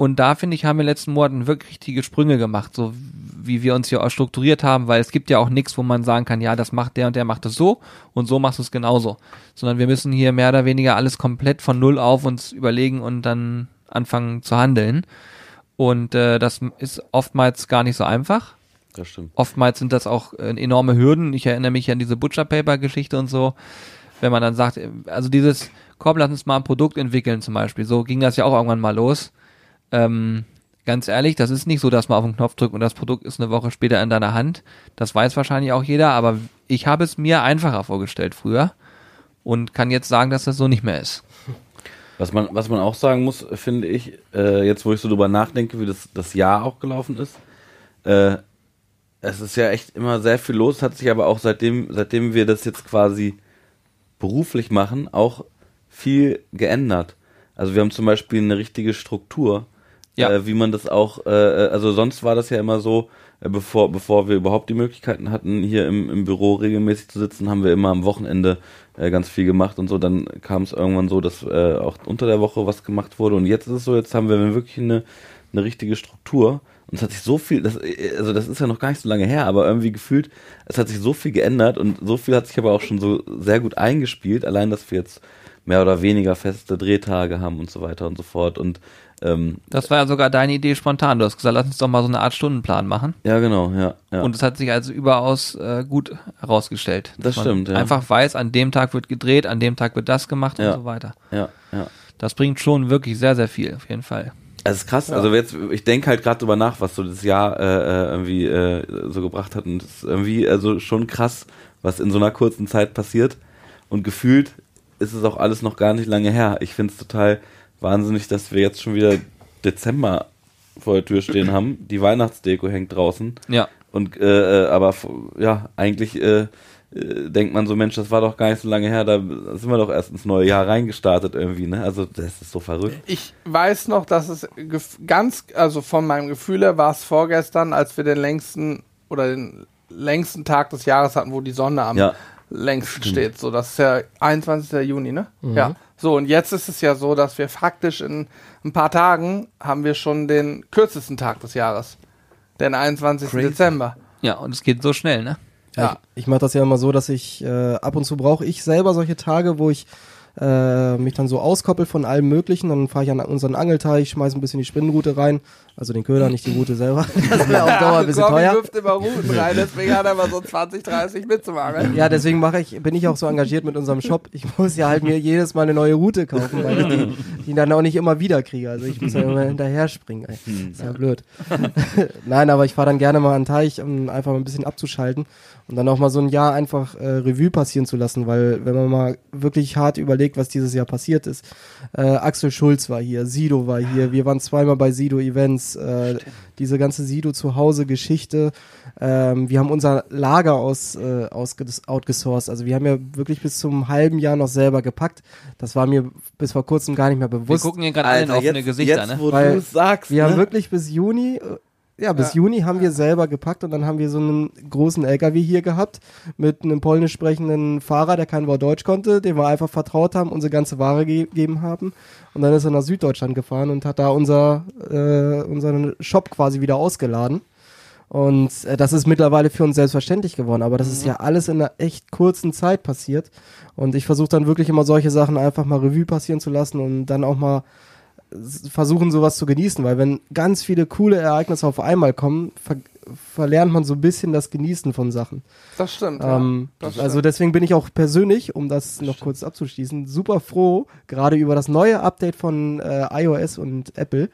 und da finde ich, haben wir in den letzten Monaten wirklich richtige Sprünge gemacht, so wie wir uns hier auch strukturiert haben, weil es gibt ja auch nichts, wo man sagen kann, ja, das macht der und der macht es so und so machst du es genauso. Sondern wir müssen hier mehr oder weniger alles komplett von Null auf uns überlegen und dann anfangen zu handeln. Und äh, das ist oftmals gar nicht so einfach. Das stimmt. Oftmals sind das auch äh, enorme Hürden. Ich erinnere mich an diese Butcher Paper Geschichte und so. Wenn man dann sagt, äh, also dieses, komm, lass uns mal ein Produkt entwickeln zum Beispiel. So ging das ja auch irgendwann mal los. Ähm, ganz ehrlich, das ist nicht so, dass man auf den Knopf drückt und das Produkt ist eine Woche später in deiner Hand. Das weiß wahrscheinlich auch jeder, aber ich habe es mir einfacher vorgestellt früher und kann jetzt sagen, dass das so nicht mehr ist. Was man, was man auch sagen muss, finde ich, äh, jetzt wo ich so drüber nachdenke, wie das, das Jahr auch gelaufen ist, äh, es ist ja echt immer sehr viel los, hat sich aber auch seitdem, seitdem wir das jetzt quasi beruflich machen, auch viel geändert. Also wir haben zum Beispiel eine richtige Struktur, Ja. äh, wie man das auch, äh, also sonst war das ja immer so, äh, bevor, bevor wir überhaupt die Möglichkeiten hatten, hier im, im Büro regelmäßig zu sitzen, haben wir immer am Wochenende äh, ganz viel gemacht und so. Dann kam es irgendwann so, dass äh, auch unter der Woche was gemacht wurde. Und jetzt ist es so, jetzt haben wir wirklich eine, eine richtige Struktur. Und es hat sich so viel, das, äh, also das ist ja noch gar nicht so lange her, aber irgendwie gefühlt, es hat sich so viel geändert und so viel hat sich aber auch schon so sehr gut eingespielt. Allein, dass wir jetzt mehr oder weniger feste Drehtage haben und so weiter und so fort. Und ähm, Das war ja sogar deine Idee spontan. Du hast gesagt, lass uns doch mal so eine Art Stundenplan machen. ja, genau, ja. ja. Und es hat sich also überaus äh, gut herausgestellt. Das stimmt, ja. Einfach weiß, an dem Tag wird gedreht, an dem Tag wird das gemacht Ja. und so weiter. ja, ja. Das bringt schon wirklich sehr, sehr viel, auf jeden Fall. Also es ist krass, also jetzt, ich denke halt gerade drüber nach, was so das Jahr äh, äh, irgendwie äh, so gebracht hat und es ist irgendwie also schon krass, was in so einer kurzen Zeit passiert und gefühlt ist es auch alles noch gar nicht lange her. Ich finde es total wahnsinnig, dass wir jetzt schon wieder Dezember vor der Tür stehen haben. Die Weihnachtsdeko hängt draußen Ja. und äh, äh, aber ja, eigentlich äh, äh, denkt man so, Mensch, das war doch gar nicht so lange her, da sind wir doch erst ins neue Jahr reingestartet irgendwie, ne? Also das ist so verrückt. Ich weiß noch, dass es gef- ganz, also von meinem Gefühl her war es vorgestern, als wir den längsten oder den längsten Tag des Jahres hatten, wo die Sonne am Ja. längsten steht. So, das ist ja 21. Juni, ne? Ja. So, und jetzt ist es ja so, dass wir faktisch in ein paar Tagen haben wir schon den kürzesten Tag des Jahres. Den 21. Crazy. Dezember. Ja, und es geht so schnell, ne? Ja, Ja. ich, ich mache das ja immer so, dass ich äh, ab und zu brauche ich selber solche Tage, wo ich äh, mich dann so auskoppel von allem Möglichen. Dann fahre ich an unseren Angelteich, schmeiße ein bisschen die Spinnenrute rein, also den Köder, nicht die Rute selber. [LAUGHS] Das wäre auf Dauer ein bisschen Robby teuer. wirft immer Routen rein, deswegen hat er immer so 20, 30 mitzumachen. Ja, deswegen mache ich, bin ich auch so engagiert mit unserem Shop. Ich muss ja halt mir jedes Mal eine neue Route kaufen, weil ich die, die dann auch nicht immer wieder kriege. Also ich muss ja immer hinterher springen. Ey. Ist ja blöd. [LAUGHS] Nein, aber ich fahre dann gerne mal an den Teich, um einfach mal ein bisschen abzuschalten und dann auch mal so ein Jahr einfach äh, Revue passieren zu lassen, weil wenn man mal wirklich hart überlegt, was dieses Jahr passiert ist. Äh, Axel Schulz war hier, Sido war hier, wir waren zweimal bei Sido Events, äh, diese ganze Sido zu Hause Geschichte. Ähm, wir haben unser Lager aus, äh, ausges- outgesourced. Also wir haben ja wirklich bis zum halben Jahr noch selber gepackt. Das war mir bis vor kurzem gar nicht mehr Wir bewusst. gucken hier gerade alle in offene Gesichter, jetzt, ne? wo Weil du es sagst, Wir ne? haben wirklich bis Juni, ja, bis Ja. Juni haben wir selber gepackt und dann haben wir so einen großen LKW hier gehabt mit einem polnisch sprechenden Fahrer, der kein Wort Deutsch konnte, dem wir einfach vertraut haben, unsere ganze Ware ge gegeben haben. Und dann ist er nach Süddeutschland gefahren und hat da unser, äh, unseren Shop quasi wieder ausgeladen. Und äh, das ist mittlerweile für uns selbstverständlich geworden, aber das ist ja alles in einer echt kurzen Zeit passiert. Und ich versuche dann wirklich immer solche Sachen einfach mal Revue passieren zu lassen und dann auch mal versuchen, sowas zu genießen, weil wenn ganz viele coole Ereignisse auf einmal kommen, ver verlernt man so ein bisschen das Genießen von Sachen. Das stimmt. Ähm, ja. Das also stimmt. deswegen bin ich auch persönlich, um das noch kurz abzuschließen, super froh, gerade über das neue Update von äh, iOS und Apple.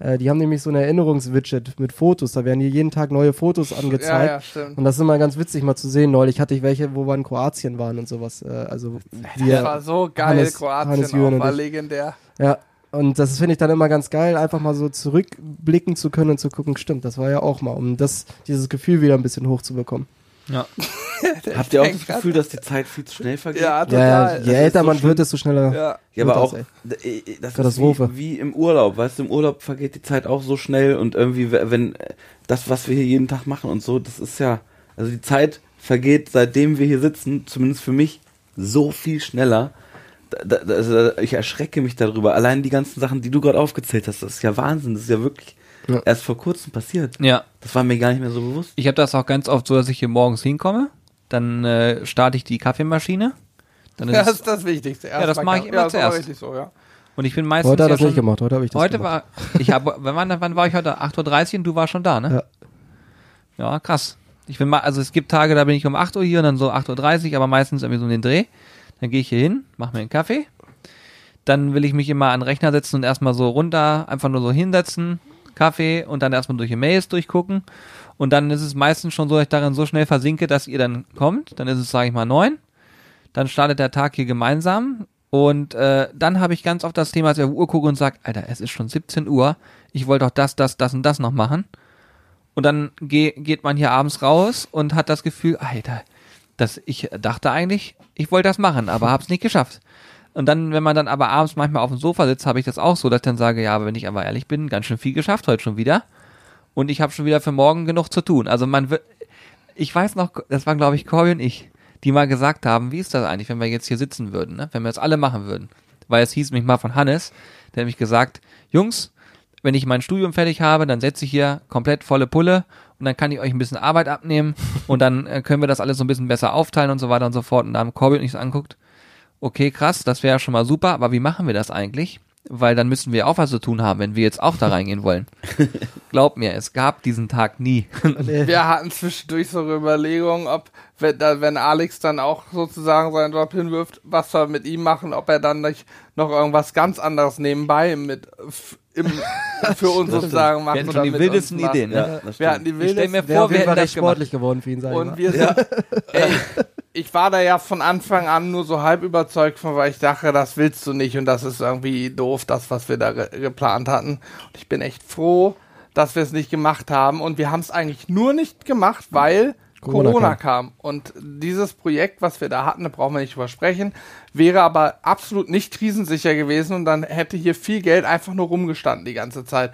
Äh, die haben nämlich so ein Erinnerungswidget mit Fotos, da werden hier jeden Tag neue Fotos ja, angezeigt. ja, stimmt. Und das ist immer ganz witzig mal zu sehen. Neulich hatte ich welche, wo wir in Kroatien waren und sowas. Äh, also Das war so geil, Hannes- Kroatien Hannes auch, war legendär. Ja, und das finde ich dann immer ganz geil, einfach mal so zurückblicken zu können und zu gucken, stimmt, das war ja auch mal, um das, dieses Gefühl wieder ein bisschen hochzubekommen. Ja. [LAUGHS] Habt ihr auch das Gefühl, dass die Zeit viel zu schnell vergeht? Ja, Ja, total. ja, je Das älter so man schlimm. wird, desto schneller. Ja. Ja, aber auch, das, ey. d- äh, das Katastrophe. ist wie, wie im Urlaub, weißt du, im Urlaub vergeht die Zeit auch so schnell und irgendwie, wenn äh, das, was wir hier jeden Tag machen und so, das ist ja, also die Zeit vergeht, seitdem wir hier sitzen, zumindest für mich, so viel schneller. Da, da, also ich erschrecke mich darüber. Allein die ganzen Sachen, die du gerade aufgezählt hast, das ist ja Wahnsinn, das ist ja wirklich Ja. erst vor kurzem passiert. Ja. Das war mir gar nicht mehr so bewusst. Ich habe das auch ganz oft so, dass ich hier morgens hinkomme, dann äh, starte ich die Kaffeemaschine. Dann ist Ja, das ist das Wichtigste. Ja, das mache ich immer ja, zuerst. richtig so, ja. und ich bin meistens Heute hat ja er das nicht schon- gemacht, heute habe ich das Heute gemacht. war, [LAUGHS] ich habe, wann, wann war ich heute? 8.30 Uhr und du warst schon da, ne? Ja. Ja, krass. Ich bin mal, also es gibt Tage, da bin ich um 8 Uhr hier und dann so 8.30 Uhr, aber meistens irgendwie so um den Dreh. Dann gehe ich hier hin, mache mir einen Kaffee. Dann will ich mich immer an den Rechner setzen und erstmal so runter, einfach nur so hinsetzen, Kaffee und dann erstmal durch die Mails durchgucken. Und dann ist es meistens schon so, dass ich darin so schnell versinke, dass ihr dann kommt. Dann ist es, sage ich mal, neun. Dann startet der Tag hier gemeinsam Und äh, dann habe ich ganz oft das Thema, dass ich auf die Uhr gucke und sage, Alter, es ist schon 17 Uhr, ich wollte doch das, das, das und das noch machen. Und dann geh, geht man hier abends raus und hat das Gefühl, Alter, das, ich dachte eigentlich, ich wollte das machen, aber hab's nicht geschafft. Und dann, wenn man dann aber abends manchmal auf dem Sofa sitzt, habe ich das auch so, dass ich dann sage, ja, aber wenn ich aber ehrlich bin, ganz schön viel geschafft heute schon wieder. Und ich habe schon wieder für morgen genug zu tun. Also man wird, ich weiß noch, das waren glaube ich Corey und ich, die mal gesagt haben, wie ist das eigentlich, wenn wir jetzt hier sitzen würden, ne? wenn wir das alle machen würden. Weil es hieß mich mal von Hannes, der hat mich gesagt, Jungs, wenn ich mein Studium fertig habe, dann setze ich hier komplett volle Pulle und dann kann ich euch ein bisschen Arbeit abnehmen [LAUGHS] und dann äh, können wir das alles so ein bisschen besser aufteilen und so weiter und so fort. Und da haben ich so anguckt, okay, krass, das wäre ja schon mal super, aber wie machen wir das eigentlich? Weil dann müssten wir auch was zu tun haben, wenn wir jetzt auch da reingehen wollen. [LAUGHS] Glaub mir, es gab diesen Tag nie. [LAUGHS] Wir hatten zwischendurch so eine Überlegung, ob, wenn, wenn Alex dann auch sozusagen seinen Job hinwirft, was wir mit ihm machen, ob er dann nicht noch irgendwas ganz anderes nebenbei mit im, für uns [LAUGHS] sozusagen macht. Wir hatten schon die wildesten. Ideen. Ne? Ja, Wir hatten die Ich stell wildesten mir vor, wir das recht gemacht. sportlich geworden für ihn, sag ich Und wir sind, ey, ich war da ja von Anfang an nur so halb überzeugt von, weil ich dachte, das willst du nicht und das ist irgendwie doof, das, was wir da ge geplant hatten. Und ich bin echt froh, dass wir es nicht gemacht haben. Und wir haben es eigentlich nur nicht gemacht, weil Corona Corona, kam. Und dieses Projekt, was wir da hatten, da brauchen wir nicht drüber sprechen, wäre aber absolut nicht krisensicher gewesen und dann hätte hier viel Geld einfach nur rumgestanden die ganze Zeit.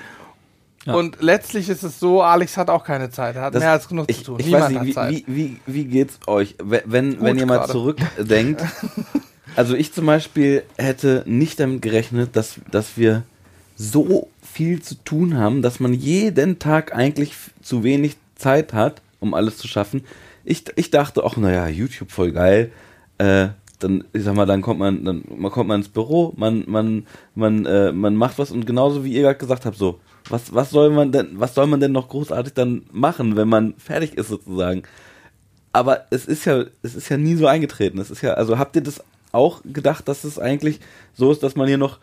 Ja. Und letztlich ist es so, Alex hat auch keine Zeit. Er hat Das- mehr als genug ich, zu tun. Ich Niemand weiß hat nicht, Zeit. wie, wie, wie, wie geht's euch, wenn, wenn, Gut wenn ihr mal zurückdenkt? [LAUGHS] also ich zum Beispiel hätte nicht damit gerechnet, dass, dass wir so viel zu tun haben, dass man jeden Tag eigentlich zu wenig Zeit hat, um alles zu schaffen. Ich, ich dachte auch, naja, YouTube voll geil. Äh, dann, ich sag mal, dann kommt man, dann man kommt man ins Büro, man, man, man, äh, man macht was und genauso wie ihr gerade gesagt habt, so, was, was soll man denn, was soll man denn noch großartig dann machen, wenn man fertig ist sozusagen? Aber es ist ja, es ist ja nie so eingetreten. Es ist ja, also habt ihr das auch gedacht, dass es eigentlich so ist, dass man hier noch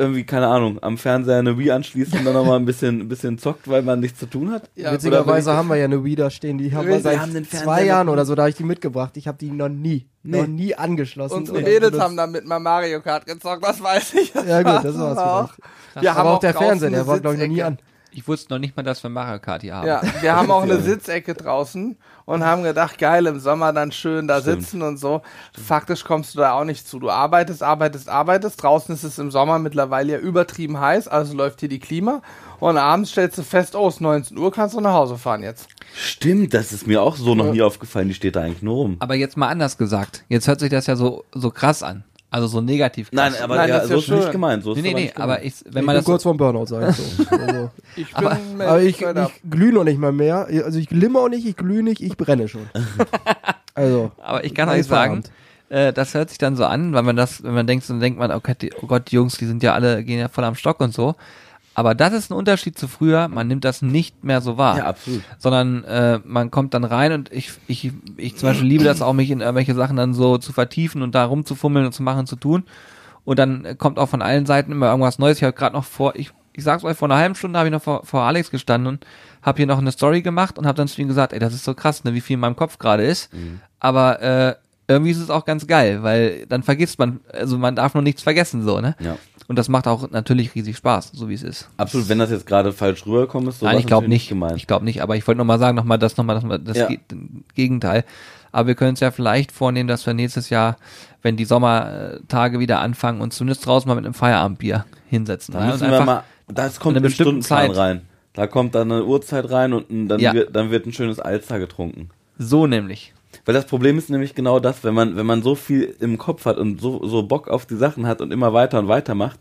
irgendwie, keine Ahnung, am Fernseher eine Wii anschließt und dann nochmal ein bisschen, ein bisschen zockt, weil man nichts zu tun hat? Ja, Witzigerweise haben wir ja eine Wii da stehen, die haben wir seit haben zwei Jahren oder so, da habe ich die mitgebracht. Ich habe die noch nie, Nee. noch nie angeschlossen. Unsere oder Mädels haben damit mal Mario Kart gezockt, das weiß ich. Ja gut, das war's auch. vielleicht. Wir haben Aber auch der draußen Fernseher, der war glaube ich noch nie an. Ich wusste noch nicht mal, dass wir Mario Kart hier haben. Ja, wir haben auch eine. Sitzecke draußen und haben gedacht, geil, im Sommer dann schön da Stimmt. sitzen und so. Faktisch kommst du da auch nicht zu. Du arbeitest, arbeitest, arbeitest. Draußen ist es im Sommer mittlerweile ja übertrieben heiß, also läuft hier die Klima. Und abends stellst du fest, oh, es ist 19 Uhr, kannst du nach Hause fahren jetzt. Stimmt, das ist mir auch so noch nie aufgefallen, die steht da eigentlich nur rum. Aber jetzt mal anders gesagt. Jetzt hört sich das ja so, so krass an. Also so negativ krass. Nein, aber Nein, ja, das ist ja so ist nicht gemeint. So Nee, nee, aber nee, nicht aber ich, wenn ich man bin das kurz vorm Burnout, sag ich so. [LAUGHS] Also, Ich Aber- bin aber ich, straight up. ich glühe noch nicht mal mehr. Also ich glimmer auch nicht, ich glühe nicht, ich brenne schon. [LAUGHS] Also, Aber ich kann euch sagen, äh, das hört sich dann so an, weil man das, wenn man denkt, dann denkt man, oh Gott, die, oh Gott, die Jungs, die sind ja alle, gehen ja voll am Stock und so. Aber das ist ein Unterschied zu früher, man nimmt das nicht mehr so wahr. Ja, absolut. Sondern äh, man kommt dann rein und ich, ich, ich zum Beispiel liebe das auch, mich in irgendwelche Sachen dann so zu vertiefen und da rumzufummeln und zu machen zu tun. Und dann kommt auch von allen Seiten immer irgendwas Neues. Ich habe gerade noch vor, ich, ich sag's euch, vor einer halben Stunde habe ich noch vor, vor Alex gestanden und habe hier noch eine Story gemacht und habe dann zu ihm gesagt, ey, das ist so krass, ne, wie viel in meinem Kopf gerade ist. Aber äh, irgendwie ist es auch ganz geil, weil dann vergisst man, also man darf noch nichts vergessen, so, ne? Ja. Und das macht auch natürlich riesig Spaß, so wie es ist. Absolut, wenn das jetzt gerade falsch rüberkommt, ist so Nein, ich glaube nicht. gemeint. Ich glaube nicht, aber ich wollte noch mal sagen, noch mal das, noch mal das, das Ja. Ge- Gegenteil. Aber wir können es ja vielleicht vornehmen, dass wir nächstes Jahr, wenn die Sommertage wieder anfangen, uns zumindest draußen mal mit einem Feierabendbier hinsetzen. Da müssen wir mal, das kommt einer in den bestimmten Stundenplan Zeit. rein. Da kommt dann eine Uhrzeit rein und ein- dann, Ja. wird, dann wird ein schönes Alster getrunken. So nämlich. Weil das Problem ist nämlich genau das, wenn man, wenn man so viel im Kopf hat und so, so Bock auf die Sachen hat und immer weiter und weiter macht,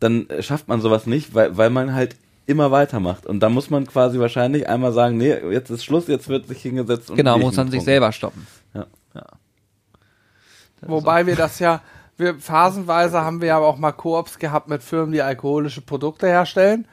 dann schafft man sowas nicht, weil, weil man halt immer weitermacht. Und da muss man quasi wahrscheinlich einmal sagen, nee, jetzt ist Schluss, jetzt wird sich hingesetzt und Genau, muss man sich selber stoppen. Ja. Das Wobei wir das ja, wir phasenweise haben wir ja auch mal Koops gehabt mit Firmen, die alkoholische Produkte herstellen.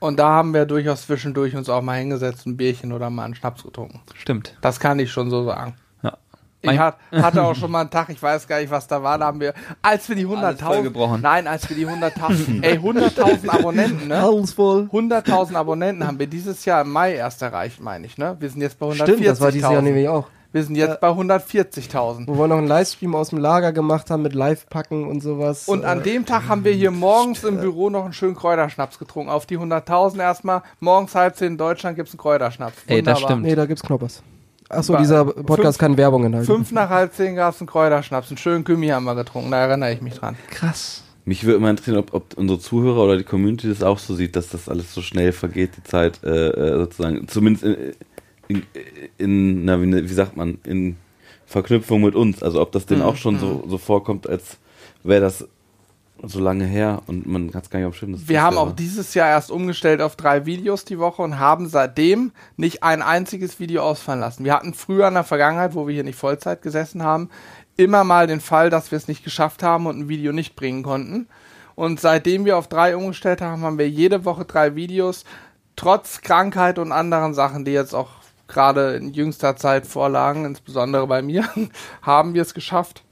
Und da haben wir durchaus zwischendurch uns auch mal hingesetzt, ein Bierchen oder mal einen Schnaps getrunken. Stimmt. Das kann ich schon so sagen. Ja. Ich hat, [LAUGHS] hatte auch schon mal einen Tag, ich weiß gar nicht, was da war, da haben wir, als wir die Alles 100.000, vollgebrochen. nein, als wir die 100.000, [LAUGHS] ey, 100.000 Abonnenten, ne? alles voll. 100.000 Abonnenten haben wir dieses Jahr im Mai erst erreicht, meine ich, ne? Wir sind jetzt bei 140.000. Stimmt, das war dieses Jahr nämlich auch. Wir sind jetzt bei 140.000. Wo wir noch einen Livestream aus dem Lager gemacht haben mit Live-Packen und sowas. Und an Äh, dem Tag haben wir hier morgens im Büro noch einen schönen Kräuterschnaps getrunken. Auf die 100.000 erstmal. Morgens halb zehn in Deutschland gibt es einen Kräuterschnaps. Ey, das stimmt. Nee, da gibt's Knoppers. Achso, dieser Podcast fünf- kann Werbung enthalten. Fünf nach halb zehn gab es einen Kräuterschnaps. Einen schönen Gummi haben wir getrunken. Da erinnere ich mich dran. Krass. Mich würde immer interessieren, ob, ob unsere Zuhörer oder die Community das auch so sieht, dass das alles so schnell vergeht, die Zeit, äh, äh, sozusagen, zumindest in, in, in na, wie, wie sagt man, in Verknüpfung mit uns. Also ob das denen auch schon so, so vorkommt, als wäre das so lange her und man hat es gar nicht auf Schirm. Wir haben ja auch dieses Jahr erst umgestellt auf drei Videos die Woche und haben seitdem nicht ein einziges Video ausfallen lassen. Wir hatten früher in der Vergangenheit, wo wir hier nicht Vollzeit gesessen haben, immer mal den Fall, dass wir es nicht geschafft haben und ein Video nicht bringen konnten. Und seitdem wir auf drei umgestellt haben, haben wir jede Woche drei Videos, trotz Krankheit und anderen Sachen, die jetzt auch gerade in jüngster Zeit vorlagen, insbesondere bei mir, [LAUGHS] haben wir es geschafft,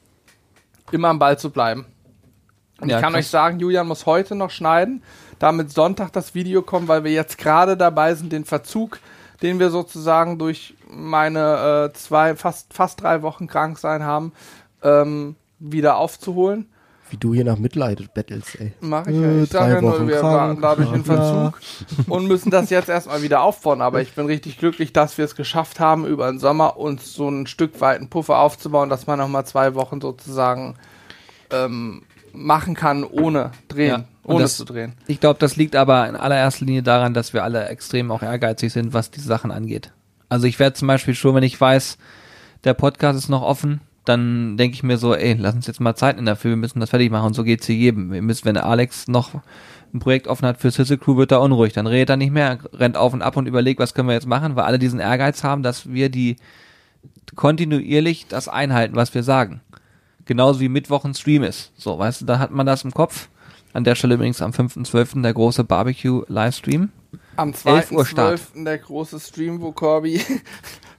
immer am Ball zu bleiben. Und Ja, ich kann krass. euch sagen, Julian muss heute noch schneiden, damit Sonntag das Video kommt, weil wir jetzt gerade dabei sind, den Verzug, den wir sozusagen durch meine äh, zwei, fast, fast drei Wochen krank sein haben, ähm, wieder aufzuholen. Wie du hier nach Mitleid bettelst, ey. Mach ich ja. Äh, Ich sag drei ja nur, Wochen wir krank. waren dadurch in. Verzug und müssen das jetzt erstmal wieder aufbauen. Aber ich bin richtig glücklich, dass wir es geschafft haben, über den Sommer uns so ein Stück weit einen Puffer aufzubauen, dass man nochmal zwei Wochen sozusagen ähm, machen kann, ohne drehen, Ja. Und ohne das- zu drehen. Ich glaube, das liegt aber in allererster Linie daran, dass wir alle extrem auch ehrgeizig sind, was diese Sachen angeht. Also ich werde zum Beispiel schon, wenn ich weiß, der Podcast ist noch offen, dann denke ich mir so, ey, lass uns jetzt mal Zeit in dafür, wir müssen das fertig machen und so geht's hier jedem. Wir müssen, wenn Alex noch ein Projekt offen hat für Sizzle Crew, wird er unruhig, dann redet er nicht mehr, rennt auf und ab und überlegt, was können wir jetzt machen, weil alle diesen Ehrgeiz haben, dass wir die kontinuierlich das einhalten, was wir sagen. Genauso wie Mittwoch ein Stream ist. So, weißt du, da hat man das im Kopf. An der Stelle übrigens am 5.12. der große Barbecue-Livestream. Am 11 Uhr Start. 2.12. der große Stream, wo Corby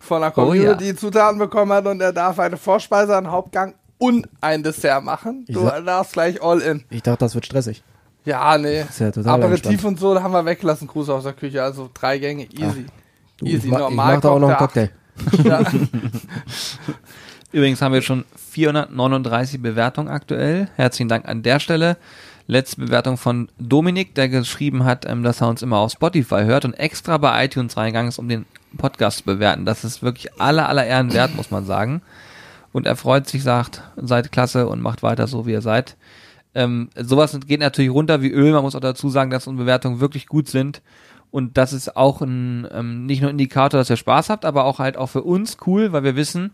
von der Oh ja. Community Zutaten bekommen hat und er darf eine Vorspeise, einen Hauptgang und ein Dessert machen. Du sag- darfst gleich all in. Ich dachte, das wird stressig. Ja, nee. ja Aperitif und so da haben wir weggelassen, Gruß aus der Küche. Also drei Gänge, easy. Du, easy, ich mach, ich normal. mach da auch noch einen Cocktail. [LAUGHS] Ja. [LAUGHS] Übrigens haben wir schon 439 Bewertungen aktuell. Herzlichen Dank an der Stelle. Letzte Bewertung von Dominik, der geschrieben hat, ähm, dass er uns immer auf Spotify hört und extra bei iTunes reingegangen ist, um den Podcast bewerten. Das ist wirklich aller, aller Ehren wert, muss man sagen. Und er freut sich, sagt, seid klasse und macht weiter so, wie ihr seid. Ähm, sowas geht natürlich runter wie Öl. Man muss auch dazu sagen, dass unsere Bewertungen wirklich gut sind. Und das ist auch ein, ähm, nicht nur Indikator, dass ihr Spaß habt, aber auch halt auch für uns cool, weil wir wissen,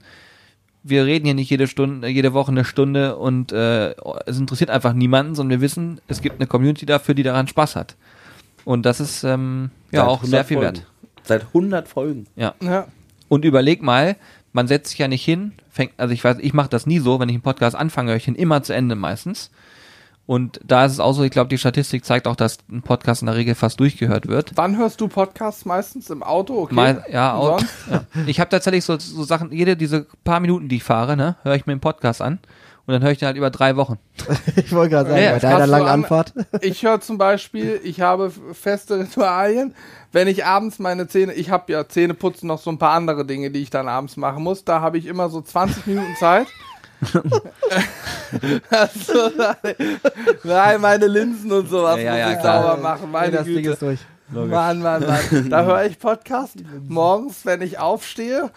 wir reden hier nicht jede Stunde, jede Woche eine Stunde und äh, es interessiert einfach niemanden, sondern wir wissen, es gibt eine Community dafür, die daran Spaß hat. Und das ist ähm, ja auch 100 sehr viel Folgen. wert. Seit 100 Folgen. Ja. ja. Und überleg mal, man setzt sich ja nicht hin, fängt, also ich weiß, ich mache das nie so, wenn ich einen Podcast anfange, höre ich ihn immer zu Ende meistens. Und da ist es auch so, ich glaube, die Statistik zeigt auch, dass ein Podcast in der Regel fast durchgehört wird. Wann hörst du Podcasts meistens? Im Auto? Okay. Mal, ja, sonst? [LAUGHS] ja. Ich habe tatsächlich so, so Sachen, jede diese paar Minuten, die ich fahre, ne, höre ich mir einen Podcast an und dann höre ich den halt über drei Wochen. [LAUGHS] Ich wollte gerade sagen, Ja, bei deiner langen an- Anfahrt. Ich höre zum Beispiel, ich habe feste Ritualien. Wenn ich abends meine Zähne, ich habe ja Zähne putzen noch so ein paar andere Dinge, die ich dann abends machen muss. Da habe ich immer so 20 Minuten Zeit. [LAUGHS] [LAUGHS] also, nein, meine Linsen und sowas Ja, ja, muss ich klar. sauber machen. Meine das Ding Güte. ist durch. Mann, Mann, Mann. Da höre ich Podcast. Morgens, wenn ich aufstehe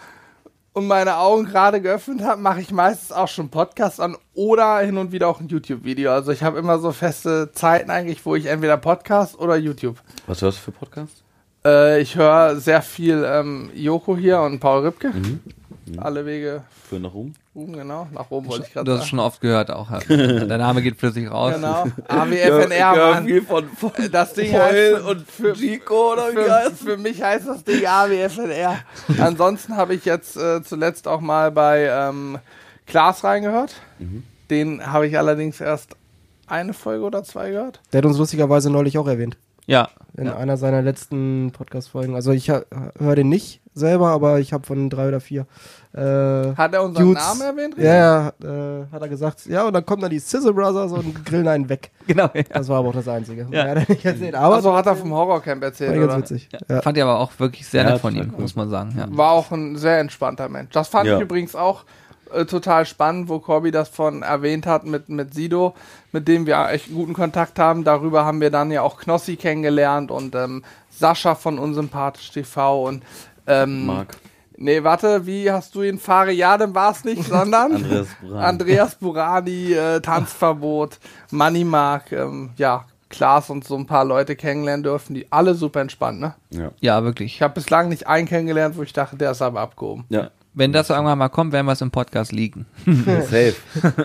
und meine Augen gerade geöffnet habe, mache ich meistens auch schon Podcast an oder hin und wieder auch ein YouTube-Video. Also ich habe immer so feste Zeiten eigentlich, wo ich entweder Podcast oder YouTube. Was hörst du für Podcast? Äh, ich höre sehr viel ähm, Joko hier und Paul Ripke. Mhm. Alle Wege Für nach oben? Oben, genau. Nach oben wollte ich gerade Du hast es schon oft gehört auch. ja. Der Name geht plötzlich raus. Genau. [LAUGHS] AWFNR, Mann. viel von, von Das Ding Foil heißt und für, Chico oder wie für, heißt für mich heißt das Ding AWFNR. [LAUGHS] Ansonsten habe ich jetzt äh, zuletzt auch mal bei ähm, Klaas reingehört. Mhm. Den habe ich allerdings erst eine Folge oder zwei gehört. Der hat uns lustigerweise neulich auch erwähnt. Ja. In ja. einer seiner letzten Podcast-Folgen. Also ich höre den nicht selber, aber ich habe von drei oder vier. Äh, Hat er unseren Dudes. Namen erwähnt? ja, ja, äh, hat er gesagt. Ja, und dann kommen dann die Sizzle Brothers und grillen einen weg. [LAUGHS] Genau, ja. Das war aber auch das Einzige. Ja. Hat er nicht erzählt. Aber Also hat er vom Horrorcamp erzählt, war ganz oder? witzig. Ja. Fand ich aber auch wirklich sehr Ja, nett von ihm, cool. muss man sagen. Ja. War auch ein sehr entspannter Mensch. Das fand Ja. ich übrigens auch äh, total spannend, wo Corby das von erwähnt hat mit, mit Sido, mit dem wir echt guten Kontakt haben. Darüber haben wir dann ja auch Knossi kennengelernt und ähm, Sascha von Unsympathisch TV und ähm, Marc. Nee, warte, wie hast du ihn? Fariadem war es nicht, [LAUGHS] sondern Andreas Buran. Andreas Burani, äh, Tanzverbot, Money Mark, ähm, ja, Klaas und so ein paar Leute kennenlernen dürfen, die alle super entspannt, ne? Ja. ja, wirklich. Ich habe bislang nicht einen kennengelernt, wo ich dachte, der ist aber abgehoben. Ja. Wenn das irgendwann mal kommt, werden wir es im Podcast liegen. [LAUGHS] Safe.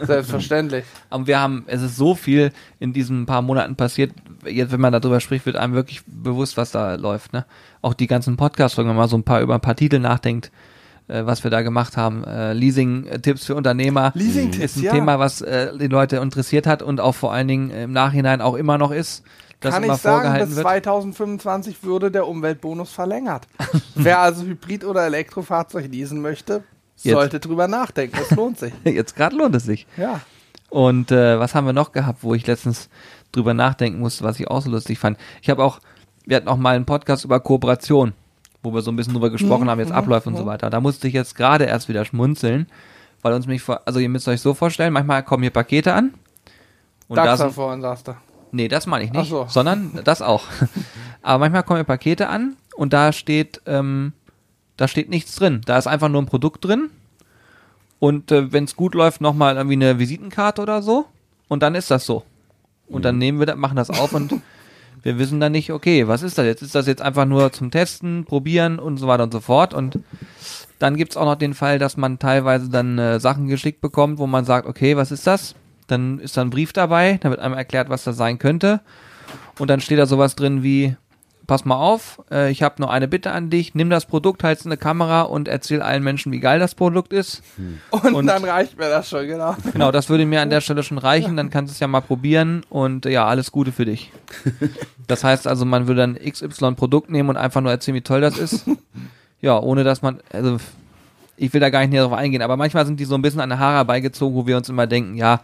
Selbstverständlich. Aber wir haben, es ist so viel in diesen paar Monaten passiert. Jetzt, wenn man darüber spricht, wird einem wirklich bewusst, was da läuft. Ne? Auch die ganzen Podcast-Folgen, wenn man mal so ein paar über ein paar Titel nachdenkt, äh, was wir da gemacht haben. Äh, Leasing-Tipps für Unternehmer Leasing-Tipps, ist ein ja. Thema, was äh, die Leute interessiert hat und auch vor allen Dingen im Nachhinein auch immer noch ist. Das Kann ich sagen, bis wird. 2025 würde der Umweltbonus verlängert. [LAUGHS] Wer also Hybrid- oder Elektrofahrzeug leasen möchte, Jetzt. sollte drüber nachdenken. Es lohnt sich. [LAUGHS] Jetzt gerade lohnt es sich. Ja. Und äh, was haben wir noch gehabt, wo ich letztens drüber nachdenken musste, was ich auch so lustig fand. Ich habe auch, wir hatten auch mal einen Podcast über Kooperation, wo wir so ein bisschen drüber gesprochen haben, jetzt Abläufe und so weiter. Da musste ich jetzt gerade erst wieder schmunzeln, weil uns mich, vor, also ihr müsst euch so vorstellen, manchmal kommen hier Pakete an. Und da DAX sind, vorhin sagst du. Nee, das meine ich nicht, so. sondern das auch. [LAUGHS] Aber manchmal kommen hier Pakete an und da steht, ähm, da steht nichts drin. Da ist einfach nur ein Produkt drin. Und äh, wenn es gut läuft, nochmal irgendwie eine Visitenkarte oder so. Und dann ist das so. Und dann nehmen wir das, machen das auf und wir wissen dann nicht, okay, was ist das jetzt? Ist das jetzt einfach nur zum Testen, probieren und so weiter und so fort? Und dann gibt's auch noch den Fall, dass man teilweise dann äh, Sachen geschickt bekommt, wo man sagt, okay, was ist das? Dann ist da ein Brief dabei, da wird einmal erklärt, was das sein könnte. Und dann steht da sowas drin wie, pass mal auf, äh, ich habe nur eine Bitte an dich, nimm das Produkt, halt's in eine Kamera und erzähl allen Menschen, wie geil das Produkt ist. Und, Und- dann reicht mir das schon, genau. Genau, das würde mir an der Stelle schon reichen, dann kannst du es ja mal probieren und äh, ja, alles Gute für dich. [LAUGHS] Das heißt also, man würde dann XY Produkt nehmen und einfach nur erzählen, wie toll das ist. [LAUGHS] Ja, ohne dass man, also ich will da gar nicht näher drauf eingehen, aber manchmal sind die so ein bisschen an der Haare herbeigezogen, wo wir uns immer denken, ja,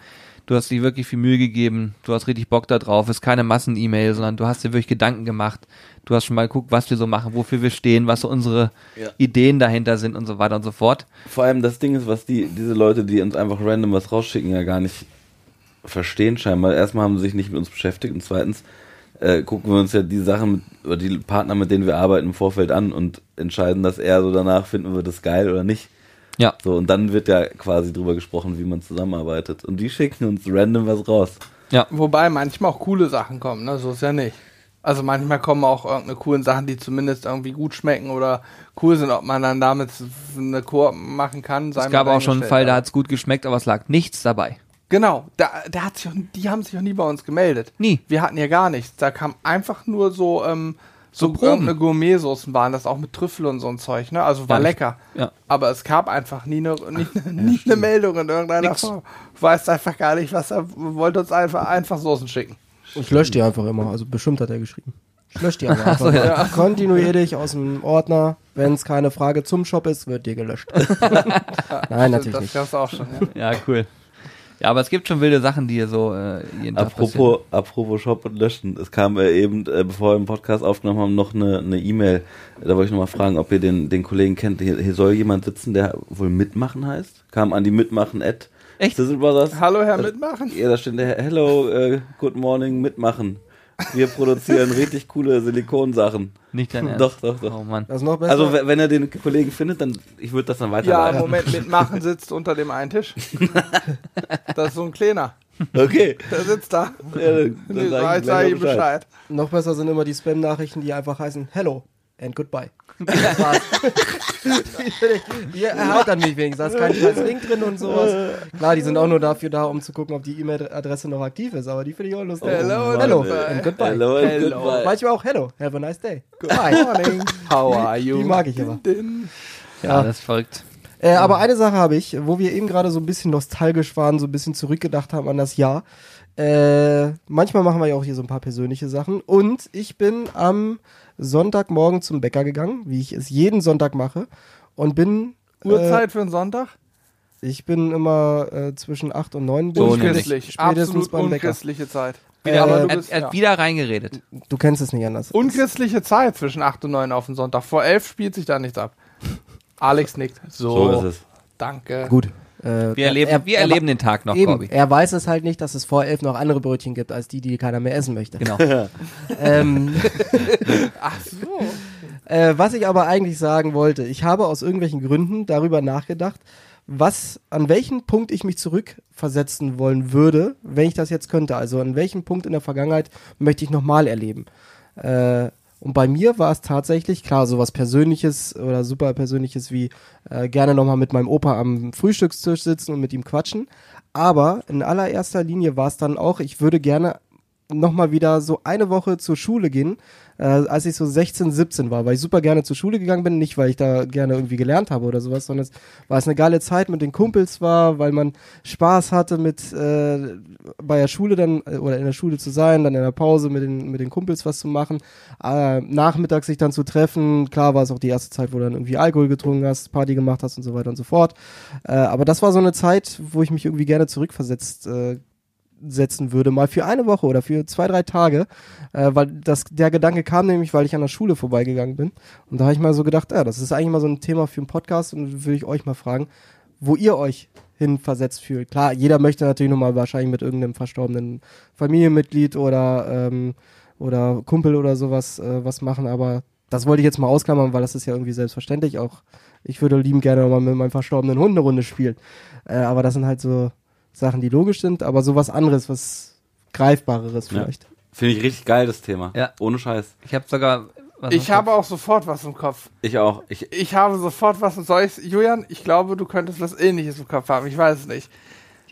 du hast dir wirklich viel Mühe gegeben, du hast richtig Bock da drauf, ist keine Massen-E-Mail, sondern du hast dir wirklich Gedanken gemacht, du hast schon mal geguckt, was wir so machen, wofür wir stehen, was so unsere Ja. Ideen dahinter sind und so weiter und so fort. Vor allem das Ding ist, was die, diese Leute, die uns einfach random was rausschicken, ja gar nicht verstehen scheinbar. Erstmal haben sie sich nicht mit uns beschäftigt und zweitens äh, gucken wir uns ja die Sachen mit, oder die Partner, mit denen wir arbeiten, im Vorfeld an und entscheiden das eher so danach, finden wir das geil oder nicht. Ja. So, und dann wird ja quasi drüber gesprochen, wie man zusammenarbeitet. Und die schicken uns random was raus. Wobei manchmal auch coole Sachen kommen, ne? So ist ja nicht. Also manchmal kommen auch irgendeine coolen Sachen, die zumindest irgendwie gut schmecken oder cool sind, ob man dann damit eine Koop machen kann. sei Es gab auch schon einen Fall, da aber- hat's gut geschmeckt, aber es lag nichts dabei. Genau, da, da hat sich auch, die haben sich auch nie bei uns gemeldet. Nie. Wir hatten hier gar nichts. Da kam einfach nur so, ähm, so, Proben. irgendeine Gourmetsoßen waren das auch mit Trüffel und so ein Zeug, ne? Also war Ja, ich- lecker. ja. Aber es gab einfach nie eine, nie, nie eine Meldung in irgendeiner Nix. Form. Weiß einfach gar nicht, was er wollte uns einfach, einfach Soßen schicken. Ich lösche die einfach immer. Also bestimmt hat er geschrieben. Ich lösche die [LAUGHS] einfach. so, ja. [LAUGHS] Kontinuierlich aus dem Ordner. Wenn es keine Frage zum Shop ist, wird dir gelöscht. [LAUGHS] Nein, natürlich das nicht. gab's auch schon, ja. Ja, cool. Ja, aber es gibt schon wilde Sachen, die hier so äh, jeden Tag Apropos, apropos Shop und Löschen. Es kam äh, eben, äh, bevor wir den Podcast aufgenommen haben, noch eine eine E-Mail. da wollte ich noch mal fragen, ob ihr den, den Kollegen kennt. Hier, hier soll jemand sitzen, der wohl Mitmachen heißt. Kam an die Mitmachen at Echt? Sizzle Brothers. Hallo, Herr Da- Mitmachen. Ja, da steht der Hello, äh, good morning, Mitmachen. Wir produzieren richtig coole Silikonsachen. Nicht dein [LAUGHS] Ernst. Doch, doch, doch. Oh Mann. Das ist noch besser. Also w- wenn er den Kollegen findet, dann ich würde das dann Ja, weiterleiten. im Moment mitmachen sitzt unter dem einen Tisch. [LAUGHS] Das ist so ein kleiner. Okay. Der sitzt da. Ja, dann, dann Nee, sag ich sag ihm Bescheid. noch besser sind immer die Spam-Nachrichten, die einfach heißen Hello and Goodbye. Das war's. die erheitern mich wenigstens. Da ist kein scheiß Link drin und sowas. Klar, die sind auch nur dafür da, um zu gucken, ob die E-Mail-Adresse noch aktiv ist, aber die finde ich auch lustig. Hello and hello goodbye. and Goodbye. Hello and Hello. goodbye. Manchmal auch Hello, have a nice day. Good Bye. morning. How are you? Die mag ich aber. Ja, das verrückt. Äh, aber eine Sache habe ich, wo wir eben gerade so ein bisschen nostalgisch waren, so ein bisschen zurückgedacht haben an das Jahr. Äh, manchmal machen wir ja auch hier so ein paar persönliche Sachen. Und ich bin am Sonntagmorgen zum Bäcker gegangen, wie ich es jeden Sonntag mache. Und bin. Uhrzeit für einen Sonntag? Äh, ich bin immer äh, zwischen 8 und 9 bin ich. Unchristlich. spätestens Absolut beim Bäcker. unchristliche Zeit. Äh, aber du Er, bist, er ja. hat wieder reingeredet. Du kennst es nicht anders. Unchristliche Zeit zwischen 8 und 9 auf den Sonntag. Vor 11 spielt sich da nichts ab. Alex nickt. So, So ist es. danke. Gut. Äh, Wir erleben, er- wir er- erleben den Tag noch, Eben, er weiß es halt nicht, dass es vor elf noch andere Brötchen gibt, als die, die keiner mehr essen möchte. Genau. [LAUGHS] Ähm, [LAUGHS] Ach so. Äh, was ich aber eigentlich sagen wollte, ich habe aus irgendwelchen Gründen darüber nachgedacht, was, an welchen Punkt ich mich zurückversetzen wollen würde, wenn ich das jetzt könnte. Also an welchem Punkt in der Vergangenheit möchte ich nochmal erleben. Äh, und bei mir war es tatsächlich, klar, sowas Persönliches oder super Persönliches wie äh, gerne nochmal mit meinem Opa am Frühstückstisch sitzen und mit ihm quatschen. Aber in allererster Linie war es dann auch, ich würde gerne nochmal wieder so eine Woche zur Schule gehen, äh, als ich so 16, 17 war, weil ich super gerne zur Schule gegangen bin, nicht weil ich da gerne irgendwie gelernt habe oder sowas, sondern es war es eine geile Zeit mit den Kumpels war, weil man Spaß hatte mit äh, bei der Schule dann äh, oder in der Schule zu sein, dann in der Pause mit den mit den Kumpels was zu machen, äh, nachmittags sich dann zu treffen. Klar war es auch die erste Zeit, wo du dann irgendwie Alkohol getrunken hast, Party gemacht hast und so weiter und so fort. Äh, aber das war so eine Zeit, wo ich mich irgendwie gerne zurückversetzt äh, setzen würde, mal für eine Woche oder für zwei, drei Tage, äh, weil das, der Gedanke kam nämlich, weil ich an der Schule vorbeigegangen bin. Und da habe ich mal so gedacht, ja, das ist eigentlich mal so ein Thema für einen Podcast und würde ich euch mal fragen, wo ihr euch hin versetzt fühlt. Klar, jeder möchte natürlich nochmal wahrscheinlich mit irgendeinem verstorbenen Familienmitglied oder, ähm, oder Kumpel oder sowas äh, was machen, aber das wollte ich jetzt mal ausklammern, weil das ist ja irgendwie selbstverständlich. Auch ich würde lieben gerne nochmal mit meinem verstorbenen Hund eine Runde spielen. Äh, aber das sind halt so Sachen, die logisch sind, aber sowas anderes, was greifbareres Ja. vielleicht. Finde ich richtig geil, das Thema. Ja. Ohne Scheiß. Ich habe sogar. was Ich im habe Kopf. auch sofort was im Kopf. Ich auch. Ich, Ich habe sofort was. Soll ich, Julian, ich glaube, du könntest was ähnliches im Kopf haben. Ich weiß es nicht.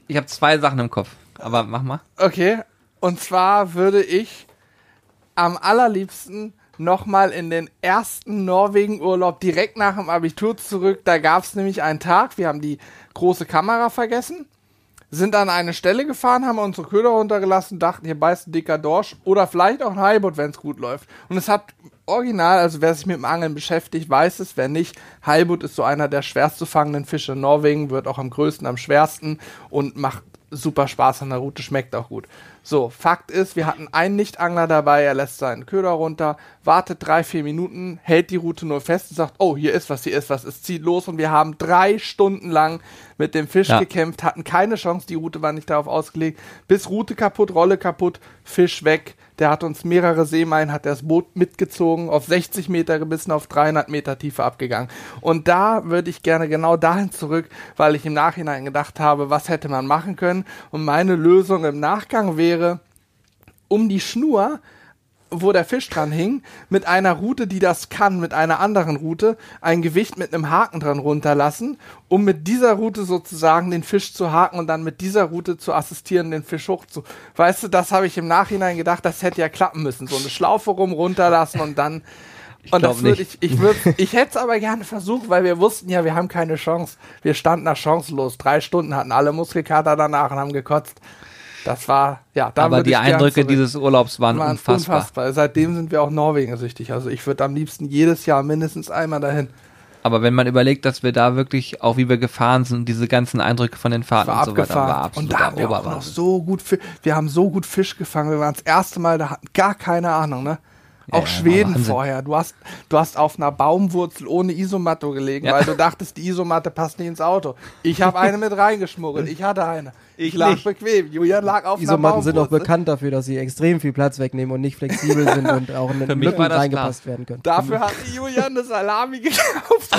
Ich habe zwei Sachen im Kopf. Aber mach mal. Okay. Und zwar würde ich am allerliebsten nochmal in den ersten Norwegen-Urlaub direkt nach dem Abitur zurück. Da gab es nämlich einen Tag, wir haben die große Kamera vergessen, sind an eine Stelle gefahren, haben unsere Köder runtergelassen, dachten, hier beißt ein dicker Dorsch oder vielleicht auch ein Heilbutt, wenn es gut läuft. Und es hat original, also wer sich mit dem Angeln beschäftigt, weiß es, wer nicht, Heilbutt ist so einer der schwerst zu fangenden Fische in Norwegen, wird auch am größten, am schwersten und macht super Spaß an der Route, schmeckt auch gut. So, Fakt ist, wir hatten einen Nicht-Angler dabei, er lässt seinen Köder runter, wartet drei, vier Minuten, hält die Route nur fest und sagt, oh, hier ist was, hier ist was, es zieht los und wir haben drei Stunden lang mit dem Fisch Ja. gekämpft, hatten keine Chance, die Route war nicht darauf ausgelegt, bis Route kaputt, Rolle kaputt, Fisch weg, der hat uns mehrere Seemeilen, hat das Boot mitgezogen, auf 60 Meter gebissen, auf 300 Meter Tiefe abgegangen. Und da würde ich gerne genau dahin zurück, weil ich im Nachhinein gedacht habe, was hätte man machen können. Und meine Lösung im Nachgang wäre, um die Schnur, wo der Fisch dran hing, mit einer Route, die das kann, mit einer anderen Route, ein Gewicht mit einem Haken dran runterlassen, um mit dieser Route sozusagen den Fisch zu haken und dann mit dieser Route zu assistieren, den Fisch hoch zu. Weißt du, das habe ich im Nachhinein gedacht, das hätte ja klappen müssen. So eine Schlaufe rum runterlassen und dann. Und das würde ich, ich würde, ich hätte es aber gerne versucht, weil wir wussten ja, wir haben keine Chance. Wir standen da chancenlos. Drei Stunden hatten alle Muskelkater danach und haben gekotzt. Das war, ja, da Aber die gern Eindrücke zurück. dieses Urlaubs waren Waren unfassbar. unfassbar. Seitdem sind wir auch Norwegen süchtig. Also ich würde am liebsten jedes Jahr mindestens einmal dahin. Aber wenn man überlegt, dass wir da wirklich, auch wie wir gefahren sind, diese ganzen Eindrücke von den Fahrten und so weiter, war absolut und da haben wir auch noch so gut, wir haben so gut Fisch gefangen. Wir waren das erste Mal, da hatten gar keine Ahnung, ne? Auch ja, Schweden vorher. Du hast, du hast auf einer Baumwurzel ohne Isomatte gelegen, Ja. weil du dachtest, die Isomatte passt nicht ins Auto. Ich habe eine mit reingeschmuggelt. Ich hatte eine. Ich, Ich lag nicht. bequem. Julian lag auf Isomatten sind auch bekannt dafür, dass sie extrem viel Platz wegnehmen und nicht flexibel sind und auch in [LAUGHS] den Lücken reingepasst werden können. Dafür hat Julian eine Salami [LAUGHS] gekauft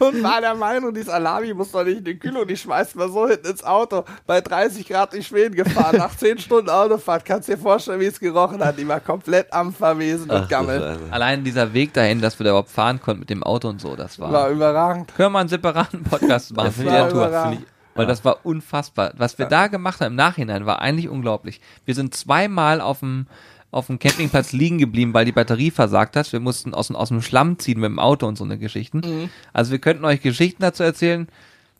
und war, der Meinung, die Salami muss doch nicht in den Kühlung, die schmeißt man so hinten ins Auto. Bei 30 Grad in Schweden gefahren, nach 10 Stunden Autofahrt. Kannst dir vorstellen, wie es gerochen hat. Die war komplett am Verwesen Gammel. Allein dieser Weg dahin, dass wir da überhaupt fahren konnten mit dem Auto und so, das war. War überragend. Können wir mal einen separaten Podcast machen Das für die war Tour. Weil das war unfassbar. Was wir da gemacht haben im Nachhinein war eigentlich unglaublich. Wir sind zweimal auf dem auf dem Campingplatz liegen geblieben, weil die Batterie versagt hat. Wir mussten aus, dem- aus dem Schlamm ziehen mit dem Auto und so eine Geschichten. Also wir könnten euch Geschichten dazu erzählen.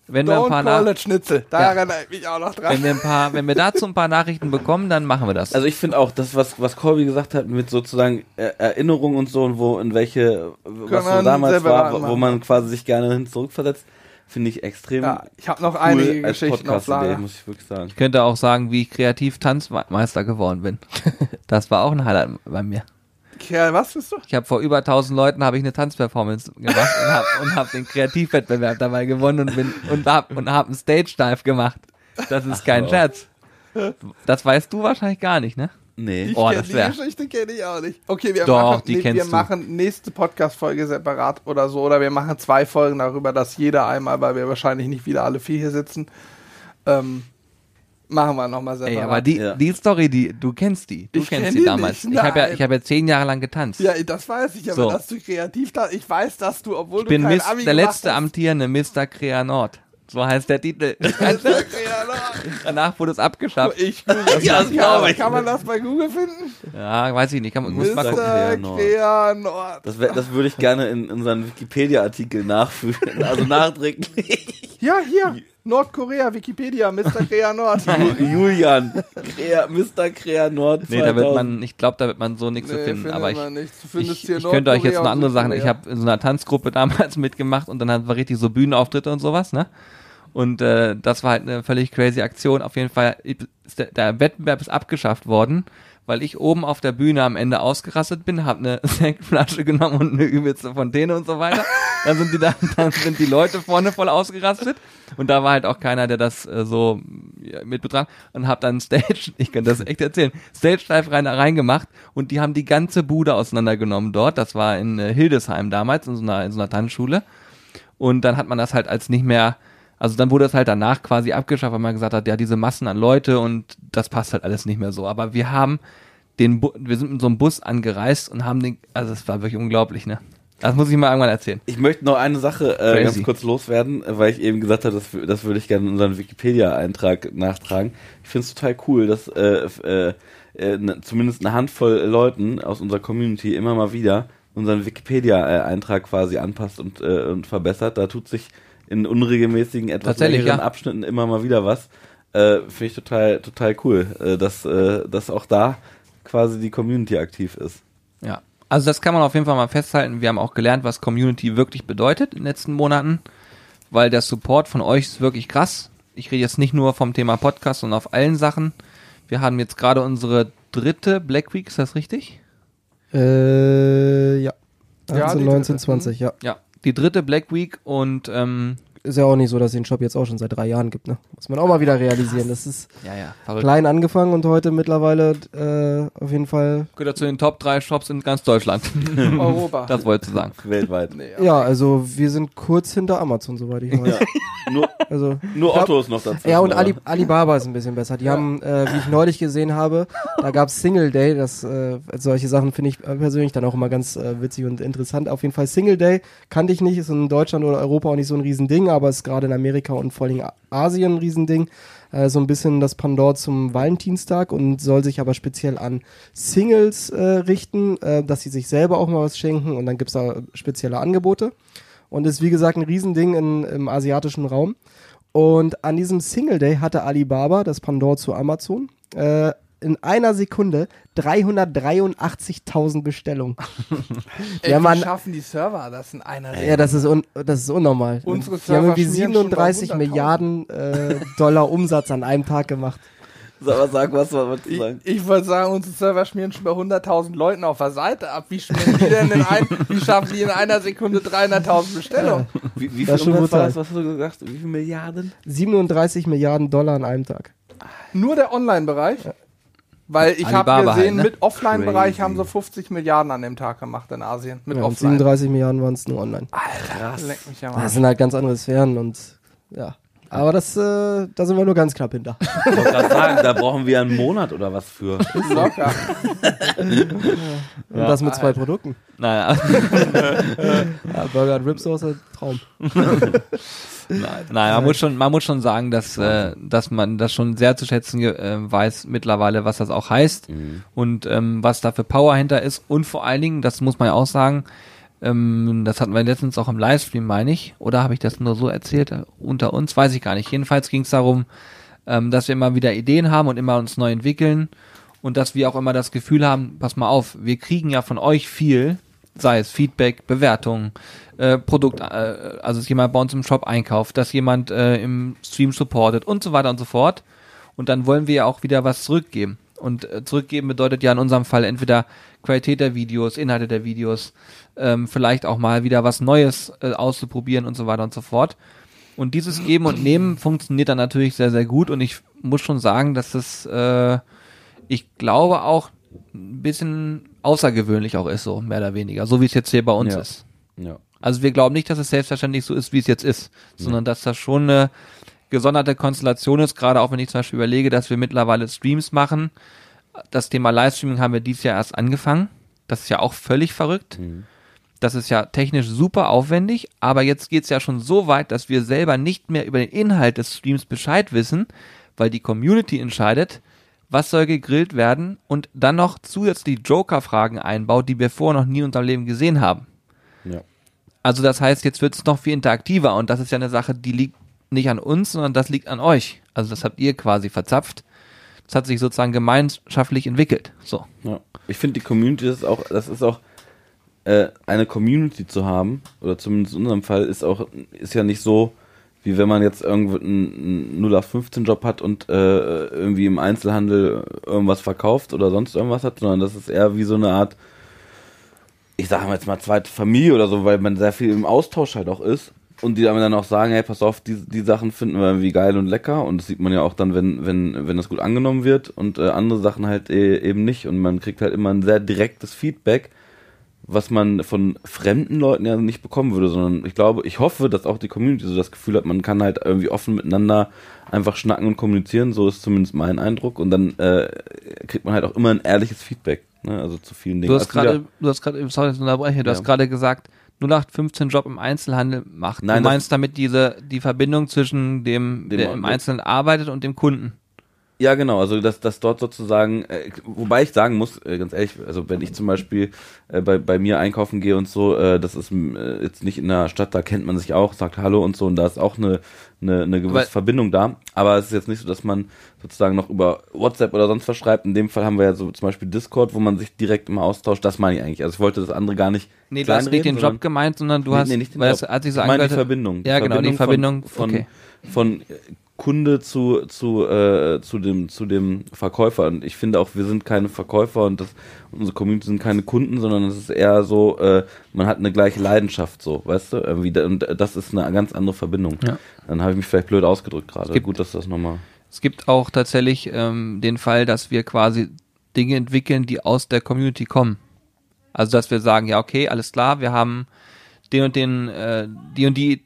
Wenn wir ein Don't paar call it Schnitzel. Da Ja. erinnere ich mich auch noch dran. wenn wir ein paar, wenn wir dazu ein paar Nachrichten bekommen, dann machen wir das. Also ich finde auch, das, was, was Colby gesagt hat, mit sozusagen äh, Erinnerung und so und wo, in welche, was so man damals war, wo, machen. wo man quasi sich gerne hin zurückversetzt, finde ich extrem ja, ich habe noch cool einige Geschichten auf Lager. muss ich wirklich sagen. Ich könnte auch sagen, wie ich kreativ Tanzmeister geworden bin. [LAUGHS] Das war auch ein Highlight bei mir. Ja, was bist du? Ich habe vor über 1000 Leuten habe ich eine Tanzperformance gemacht und habe und hab den Kreativwettbewerb dabei gewonnen und bin und hab und hab einen Stage Dive gemacht. Das ist kein wow. Scherz. Das weißt du wahrscheinlich gar nicht, ne? Nee. Ich Oh, kenn das die wär- Geschichte kenne ich auch nicht. Okay, wir Doch, machen, die nee, kennst wir du. machen nächste Podcast-Folge separat oder so. Oder wir machen zwei Folgen darüber, dass jeder einmal, weil wir wahrscheinlich nicht wieder alle vier hier sitzen, ähm, machen wir nochmal separat. Ey, aber die, Ja. die Story, die du kennst die, du Ich kennst kenn die die damals. nicht, ich habe ja, ich habe ja zehn Jahre lang getanzt. ja, das weiß ich, aber So. dass du kreativ da, ich weiß, dass du, obwohl ich bin du kein Miss, Abi der letzte hast, amtierende Mr. Crea Nord. So heißt der Titel. [LAUGHS] Danach wurde es abgeschafft. Ich google Ja, das das glaub ich. Kann man das bei Google finden? Ja, weiß ich nicht. Kann, man- muss mal Mr. gucken. Nord. Das, das würde ich gerne in, in unseren Wikipedia-Artikel nachführen, also nachträglich. Ja, hier. [LAUGHS] Nordkorea, Wikipedia, Mr. Crea Nord. [LAUGHS] Julian, Crea, Mr. Crea Nord Nee, da wird 2000. man, ich glaube, da wird man so nichts so Nee, finden. findet Aber ich, ich, ich könnte euch jetzt noch andere Sachen. Ich habe in so einer Tanzgruppe [LAUGHS] damals mitgemacht und dann hatten wir richtig so Bühnenauftritte und sowas, ne? Und äh, das war halt eine völlig crazy Aktion. Auf jeden Fall ist der, der Wettbewerb ist abgeschafft worden, weil ich oben auf der Bühne am Ende ausgerastet bin, habe eine [LAUGHS] Sektflasche genommen und eine übelste Fontäne und so weiter. Dann sind die da, [LAUGHS] dann sind die Leute vorne voll ausgerastet und da war halt auch keiner, der das äh, so ja, mit betrachtet und habe dann Stage, [LAUGHS] ich kann das echt erzählen, Stage Dive rein, reingemacht und die haben die ganze Bude auseinandergenommen dort. Das war in äh, Hildesheim damals in so einer in so einer Tanzschule und dann hat man das halt als nicht mehr also dann wurde es halt danach quasi abgeschafft, weil man gesagt hat, ja, diese Massen an Leute und das passt halt alles nicht mehr so. Aber wir haben den, Bu wir sind mit so einem Bus angereist und haben den, also es war wirklich unglaublich, ne? Das muss ich mal irgendwann erzählen. Ich möchte noch eine Sache äh, ganz kurz loswerden, äh, weil ich eben gesagt habe, das, das würde ich gerne in unseren Wikipedia-Eintrag nachtragen. Ich finde es total cool, dass äh, äh, äh, ne, zumindest eine Handvoll Leuten aus unserer Community immer mal wieder unseren Wikipedia-Eintrag quasi anpasst und, äh, und verbessert. Da tut sich in unregelmäßigen, etwas längeren ja. Abschnitten immer mal wieder was. Äh, finde ich total, total cool, äh, dass, äh, dass auch da quasi die Community aktiv ist. Ja. Also das kann man auf jeden Fall mal festhalten. Wir haben auch gelernt, was Community wirklich bedeutet in den letzten Monaten, weil der Support von euch ist wirklich krass. Ich rede jetzt nicht nur vom Thema Podcast, sondern auf allen Sachen. Wir haben jetzt gerade unsere dritte Black Week, ist das richtig? Äh, ja. Ja, 18, die 19, dritte. 20, ja. Ja. Die dritte Black Week und ähm, Ist ja auch nicht so, dass es den Shop jetzt auch schon seit drei Jahren gibt, ne? Muss man auch mal wieder realisieren. Das ist ja, ja, klein angefangen und heute mittlerweile äh, auf jeden Fall. Gehört er zu den Top 3 Shops in ganz Deutschland. [LAUGHS] Europa. das wolltest du sagen. Weltweit. nee, Ja, also wir sind kurz hinter Amazon, soweit ich weiß. Nur, Also nur Ja. Otto ist noch dazu. Ja, und Ali, Alibaba ist ein bisschen besser. Die haben, äh, wie ich neulich gesehen habe, da gab's Single Day. Das, äh, solche Sachen finde ich persönlich dann auch immer ganz äh, witzig und interessant. Auf jeden Fall Single Day kannte ich nicht, ist in Deutschland oder Europa auch nicht so ein Riesending, aber ist gerade in Amerika und vor allem Asien ein Riesending. Äh, so ein bisschen das Pendant zum Valentinstag und soll sich aber speziell an Singles äh, richten, äh, dass sie sich selber auch mal was schenken und dann gibt's da spezielle Angebote. Und ist wie gesagt ein Riesending in, im asiatischen Raum. Und an diesem Single Day hatte Alibaba, das Pandora zu Amazon, äh, in einer Sekunde 383.000 Bestellungen. [LAUGHS] Ey, Ja, wie Mann. schaffen die Server das in einer Ja, das ist, un das ist unnormal. Unsere Die haben Server irgendwie schmieren schon bei 37 100.000. Milliarden äh, Dollar Umsatz an einem Tag gemacht. Aber sag was, was Ich, ich wollte sagen, unsere Server schmieren schon bei 100.000 Leuten auf der Seite ab. Wie schmieren die denn in ein, [LAUGHS] wie schaffen die in einer Sekunde 300.000 Bestellungen? Wie, wie Das viel Umsatz war das, was hast du gesagt? Wie viele Milliarden? 37 Milliarden Dollar an einem Tag. Nur der Online-Bereich? Weil ich habe gesehen, halt, ne? mit Offline-Bereich haben sie 50 Milliarden an dem Tag gemacht in Asien. Mit Ja, Offline. 37 Milliarden waren es nur online. Krass. Leck mich ja Das mal. sind halt ganz andere Sphären und ja. Aber das, äh, da sind wir nur ganz knapp hinter. Ich wollte gerade sagen, da brauchen wir einen Monat oder was für. Locker. Und das mit zwei Produkten. Naja, Ja, Burger und Ribs Sauce, Traum. nein, man muss schon, man muss schon sagen, dass, äh, dass man das schon sehr zu schätzen äh, weiß mittlerweile, was das auch heißt und ähm, was da für Power hinter ist und vor allen Dingen, das muss man ja auch sagen, Ähm, das hatten wir letztens auch im Livestream, meine ich. Oder habe ich das nur so erzählt äh, unter uns? Weiß ich gar nicht. Jedenfalls ging es darum, ähm, dass wir immer wieder Ideen haben und immer uns neu entwickeln und dass wir auch immer das Gefühl haben, pass mal auf, wir kriegen ja von euch viel, sei es Feedback, Bewertungen, äh, Produkt, äh, also dass jemand bei uns im Shop einkauft, dass jemand äh, im Stream supportet und so weiter und so fort. Und dann wollen wir ja auch wieder was zurückgeben. Und äh, zurückgeben bedeutet ja in unserem Fall entweder Qualität der Videos, Inhalte der Videos, ähm, vielleicht auch mal wieder was Neues äh, auszuprobieren und so weiter und so fort. Und dieses Geben und Nehmen funktioniert dann natürlich sehr, sehr gut. Und ich muss schon sagen, dass das, äh, ich glaube, auch ein bisschen außergewöhnlich auch ist, so mehr oder weniger, so wie es jetzt hier bei uns Ja. ist. Ja. Also wir glauben nicht, dass es selbstverständlich so ist, wie es jetzt ist, sondern dass das schon eine gesonderte Konstellation ist, gerade auch wenn ich zum Beispiel überlege, dass wir mittlerweile Streams machen. Das Thema Livestreaming haben wir dieses Jahr erst angefangen. Das ist ja auch völlig verrückt. Das ist ja technisch super aufwendig, aber jetzt geht's ja schon so weit, dass wir selber nicht mehr über den Inhalt des Streams Bescheid wissen, weil die Community entscheidet, was soll gegrillt werden und dann noch zusätzlich Joker-Fragen einbaut, die wir vorher noch nie in unserem Leben gesehen haben. Ja. Also das heißt, jetzt wird es noch viel interaktiver und das ist ja eine Sache, die liegt nicht an uns, sondern das liegt an euch. Also das habt ihr quasi verzapft. Das hat sich sozusagen gemeinschaftlich entwickelt. So. Ja. Ich finde die Community ist auch, das ist auch äh, eine Community zu haben, oder zumindest in unserem Fall, ist auch, ist ja nicht so, wie wenn man jetzt irgendwo einen 0815-Job hat und äh, irgendwie im Einzelhandel irgendwas verkauft oder sonst irgendwas hat, sondern das ist eher wie so eine Art, ich sage jetzt mal zweite Familie oder so, weil man sehr viel im Austausch halt auch ist. Und die dann auch sagen, hey, pass auf, die, die Sachen finden wir irgendwie geil und lecker. Und das sieht man ja auch dann, wenn, wenn, wenn das gut angenommen wird und äh, andere Sachen halt eh, eben nicht. Und man kriegt halt immer ein sehr direktes Feedback, was man von fremden Leuten ja nicht bekommen würde, sondern ich glaube, ich hoffe, dass auch die Community so das Gefühl hat, man kann halt irgendwie offen miteinander einfach schnacken und kommunizieren. So ist zumindest mein Eindruck. Und dann äh, kriegt man halt auch immer ein ehrliches Feedback. Ne? Also zu vielen Dingen. Du hast Also gerade, du hast gerade, sorry, du hast gerade gesagt, 0815 Job im Einzelhandel macht. Nein, du meinst damit diese, die Verbindung zwischen dem, Dem- der im Einzelnen arbeitet und dem Kunden. Ja, genau, also dass, dass dort sozusagen, äh, wobei ich sagen muss, äh, ganz ehrlich, also wenn ich zum Beispiel äh, bei, bei mir einkaufen gehe und so, äh, das ist äh, jetzt nicht in der Stadt, da kennt man sich auch, sagt Hallo und so und da ist auch eine, eine, eine gewisse Aber- Verbindung da, aber es ist jetzt nicht so, dass man sozusagen noch über WhatsApp oder sonst was schreibt, in dem Fall haben wir ja so zum Beispiel Discord, wo man sich direkt immer austauscht, das meine ich eigentlich, also ich wollte das andere gar nicht Nee, du hast nicht den Job gemeint, sondern du Nee, hast, nee, nicht den weil Job. das hat sich so ich meine die. Verbindung. Ja, genau, die Verbindung, von, okay. von, von Kunde zu, zu, äh, zu, dem, zu dem Verkäufer. Und ich finde auch, wir sind keine Verkäufer und das, unsere Community sind keine Kunden, sondern es ist eher so, äh, man hat eine gleiche Leidenschaft, so, weißt du? Irgendwie, und das ist eine ganz andere Verbindung. Ja. Dann habe ich mich vielleicht blöd ausgedrückt gerade. Gut, dass das nochmal. Es gibt auch tatsächlich ähm, den Fall, dass wir quasi Dinge entwickeln, die aus der Community kommen. Also dass wir sagen, ja okay, alles klar, wir haben den und den, äh, die und die,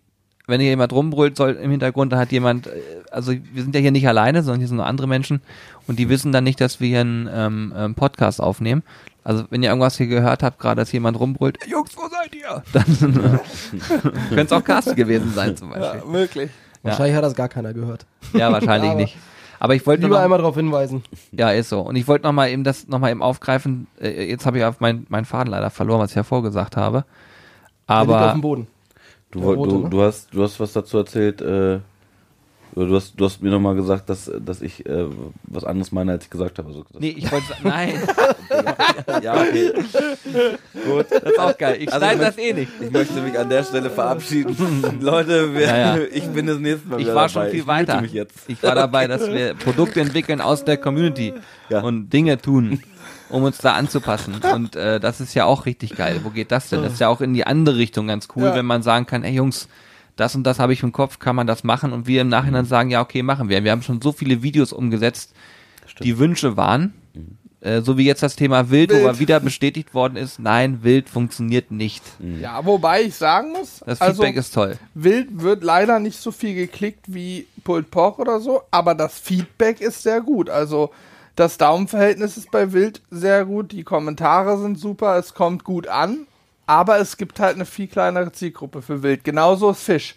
wenn hier jemand rumbrüllt soll im Hintergrund, dann hat jemand, äh, also wir sind ja hier nicht alleine, sondern hier sind noch andere Menschen und die wissen dann nicht, dass wir hier einen ähm, ähm, Podcast aufnehmen. Also wenn ihr irgendwas hier gehört habt, gerade dass jemand rumbrüllt, "Ey, Jungs, wo seid ihr? [LAUGHS] Dann [LAUGHS] könnte es auch Carsten gewesen sein zum Beispiel. Ja, möglich. Wahrscheinlich hat das gar keiner gehört. Ja, wahrscheinlich Aber nicht. Aber ich wollte nur Lieber noch, einmal darauf hinweisen. Ja, ist so. Und ich wollte noch mal eben das noch mal eben aufgreifen. Äh, jetzt habe ich auf mein, meinen Faden leider verloren, was ich ja vorgesagt habe. Liegt auf Aber dem Boden. Du, rote, du, ne? du, hast, du hast was dazu erzählt, äh, du hast, du hast mir nochmal gesagt, dass, dass ich äh, was anderes meine, als ich gesagt habe. Also, nee, ich wollte sa- nein, [LAUGHS] ja, okay. Gut. das ist auch geil. Ich Also, schneide das eh nicht. Ich möchte mich an der Stelle verabschieden. [LAUGHS] Leute, wir, Ja, ja. ich bin das nächste Mal Ich war schon dabei. viel ich weiter. Ich war dabei, dass wir Produkte entwickeln aus der Community Ja. und Dinge tun, um uns da anzupassen. [LAUGHS] Und äh, das ist ja auch richtig geil. Wo geht das denn? Das ist ja auch in die andere Richtung ganz cool, Ja. wenn man sagen kann, ey Jungs, das und das habe ich im Kopf, kann man das machen? Und wir im Nachhinein sagen, ja, okay, machen wir. Wir haben schon so viele Videos umgesetzt, die Wünsche waren. Äh, so wie jetzt das Thema Wild, wo Wild. mal wieder bestätigt worden ist, nein, Wild funktioniert nicht. Ja, wobei ich sagen muss, Das also Feedback ist toll. Wild wird leider nicht so viel geklickt wie Pulled Pork oder so, aber das Feedback ist sehr gut. Also das Daumenverhältnis ist bei Wild sehr gut, die Kommentare sind super, es kommt gut an, aber es gibt halt eine viel kleinere Zielgruppe für Wild. Genauso ist Fisch.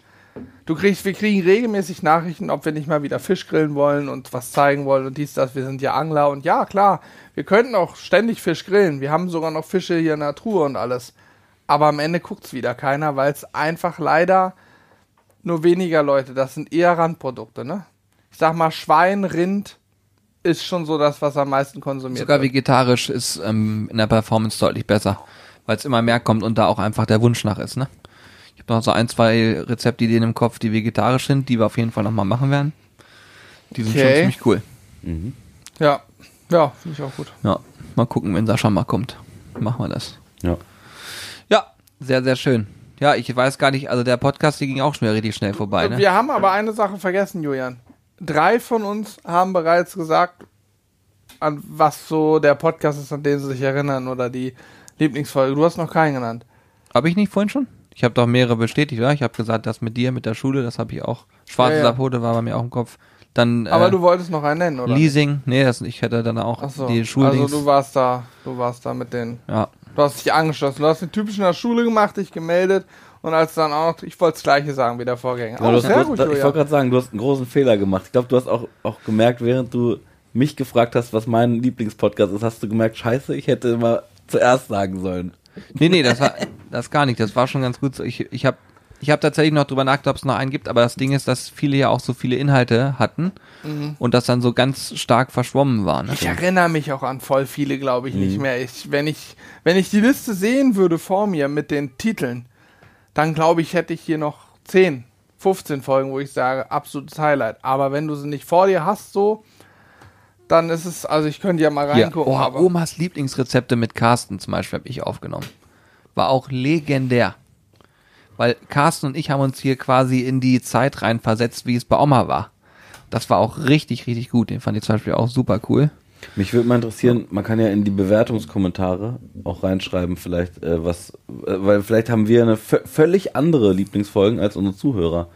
Du kriegst, wir kriegen regelmäßig Nachrichten, ob wir nicht mal wieder Fisch grillen wollen und was zeigen wollen und dies, das. Wir sind ja Angler und ja, klar, wir könnten auch ständig Fisch grillen. Wir haben sogar noch Fische hier in der Truhe und alles. aber am Ende guckt's wieder keiner, weil es einfach leider nur weniger Leute, das sind eher Randprodukte, ne? Ich sag mal, Schwein, Rind ist schon so das, was am meisten konsumiert Sogar wird. vegetarisch ist ähm, in der Performance deutlich besser, weil es immer mehr kommt und da auch einfach der Wunsch nach ist. Ne? Ich habe noch so ein, zwei Rezeptideen im Kopf, die vegetarisch sind, die wir auf jeden Fall nochmal machen werden. Die sind schon Okay. ziemlich cool. Mhm. Ja, ja, finde ich auch gut. Ja, mal gucken, wenn Sascha mal kommt. Machen wir das. Ja. Ja, sehr, sehr schön. Ja, ich weiß gar nicht, also der Podcast, die ging auch schon wieder richtig schnell vorbei. Ne? Wir haben aber eine Sache vergessen, Julian. Drei von uns haben bereits gesagt, an was so der Podcast ist, an den sie sich erinnern oder die Lieblingsfolge. Du hast noch keinen genannt. Habe ich nicht vorhin schon? Ich habe doch mehrere bestätigt, oder? Ich habe gesagt, das mit dir, mit der Schule, das habe ich auch. Schwarze Ja, ja. Sapote war bei mir auch im Kopf. Dann Aber äh, du wolltest noch einen nennen, oder? Leasing, nee, das, ich hätte dann auch so. die Schuldings. Also du warst da, du warst da mit den, ja, du hast dich angeschlossen. Du hast den typischen in der Schule gemacht, dich gemeldet und als dann auch noch, ich wollte das gleiche sagen wie der Vorgänger. Genau, Oh, du hast, sehr gut, hast, ich wollte gerade sagen, du hast einen großen Fehler gemacht. Ich glaube, du hast auch, auch gemerkt, während du mich gefragt hast, was mein Lieblingspodcast ist, hast du gemerkt, scheiße, ich hätte immer zuerst sagen sollen. nee, nee, das war das gar nicht. Das war schon ganz gut. so. Ich, ich habe ich hab tatsächlich noch drüber nachgedacht, ob es noch einen gibt, aber das Ding ist, dass viele ja auch so viele Inhalte hatten und das dann so ganz stark verschwommen war. Ne? Ich erinnere mich auch an voll viele, glaube ich, nicht mehr. Ich, wenn, ich, wenn ich die Liste sehen würde vor mir mit den Titeln, dann glaube ich, hätte ich hier noch 10, 15 Folgen, wo ich sage, absolutes Highlight. Aber wenn du sie nicht vor dir hast, so, dann ist es, also ich könnte ja mal reingucken. oh, aber Omas Lieblingsrezepte mit Carsten zum Beispiel habe ich aufgenommen. War auch legendär. Weil Carsten und ich haben uns hier quasi in die Zeit reinversetzt, wie es bei Oma war. Das war auch richtig, richtig gut. Den fand ich zum Beispiel auch super cool. Mich würde mal interessieren, man kann ja in die Bewertungskommentare auch reinschreiben, vielleicht, äh, was, äh, weil vielleicht haben wir eine vö- völlig andere Lieblingsfolgen als unsere Zuhörer.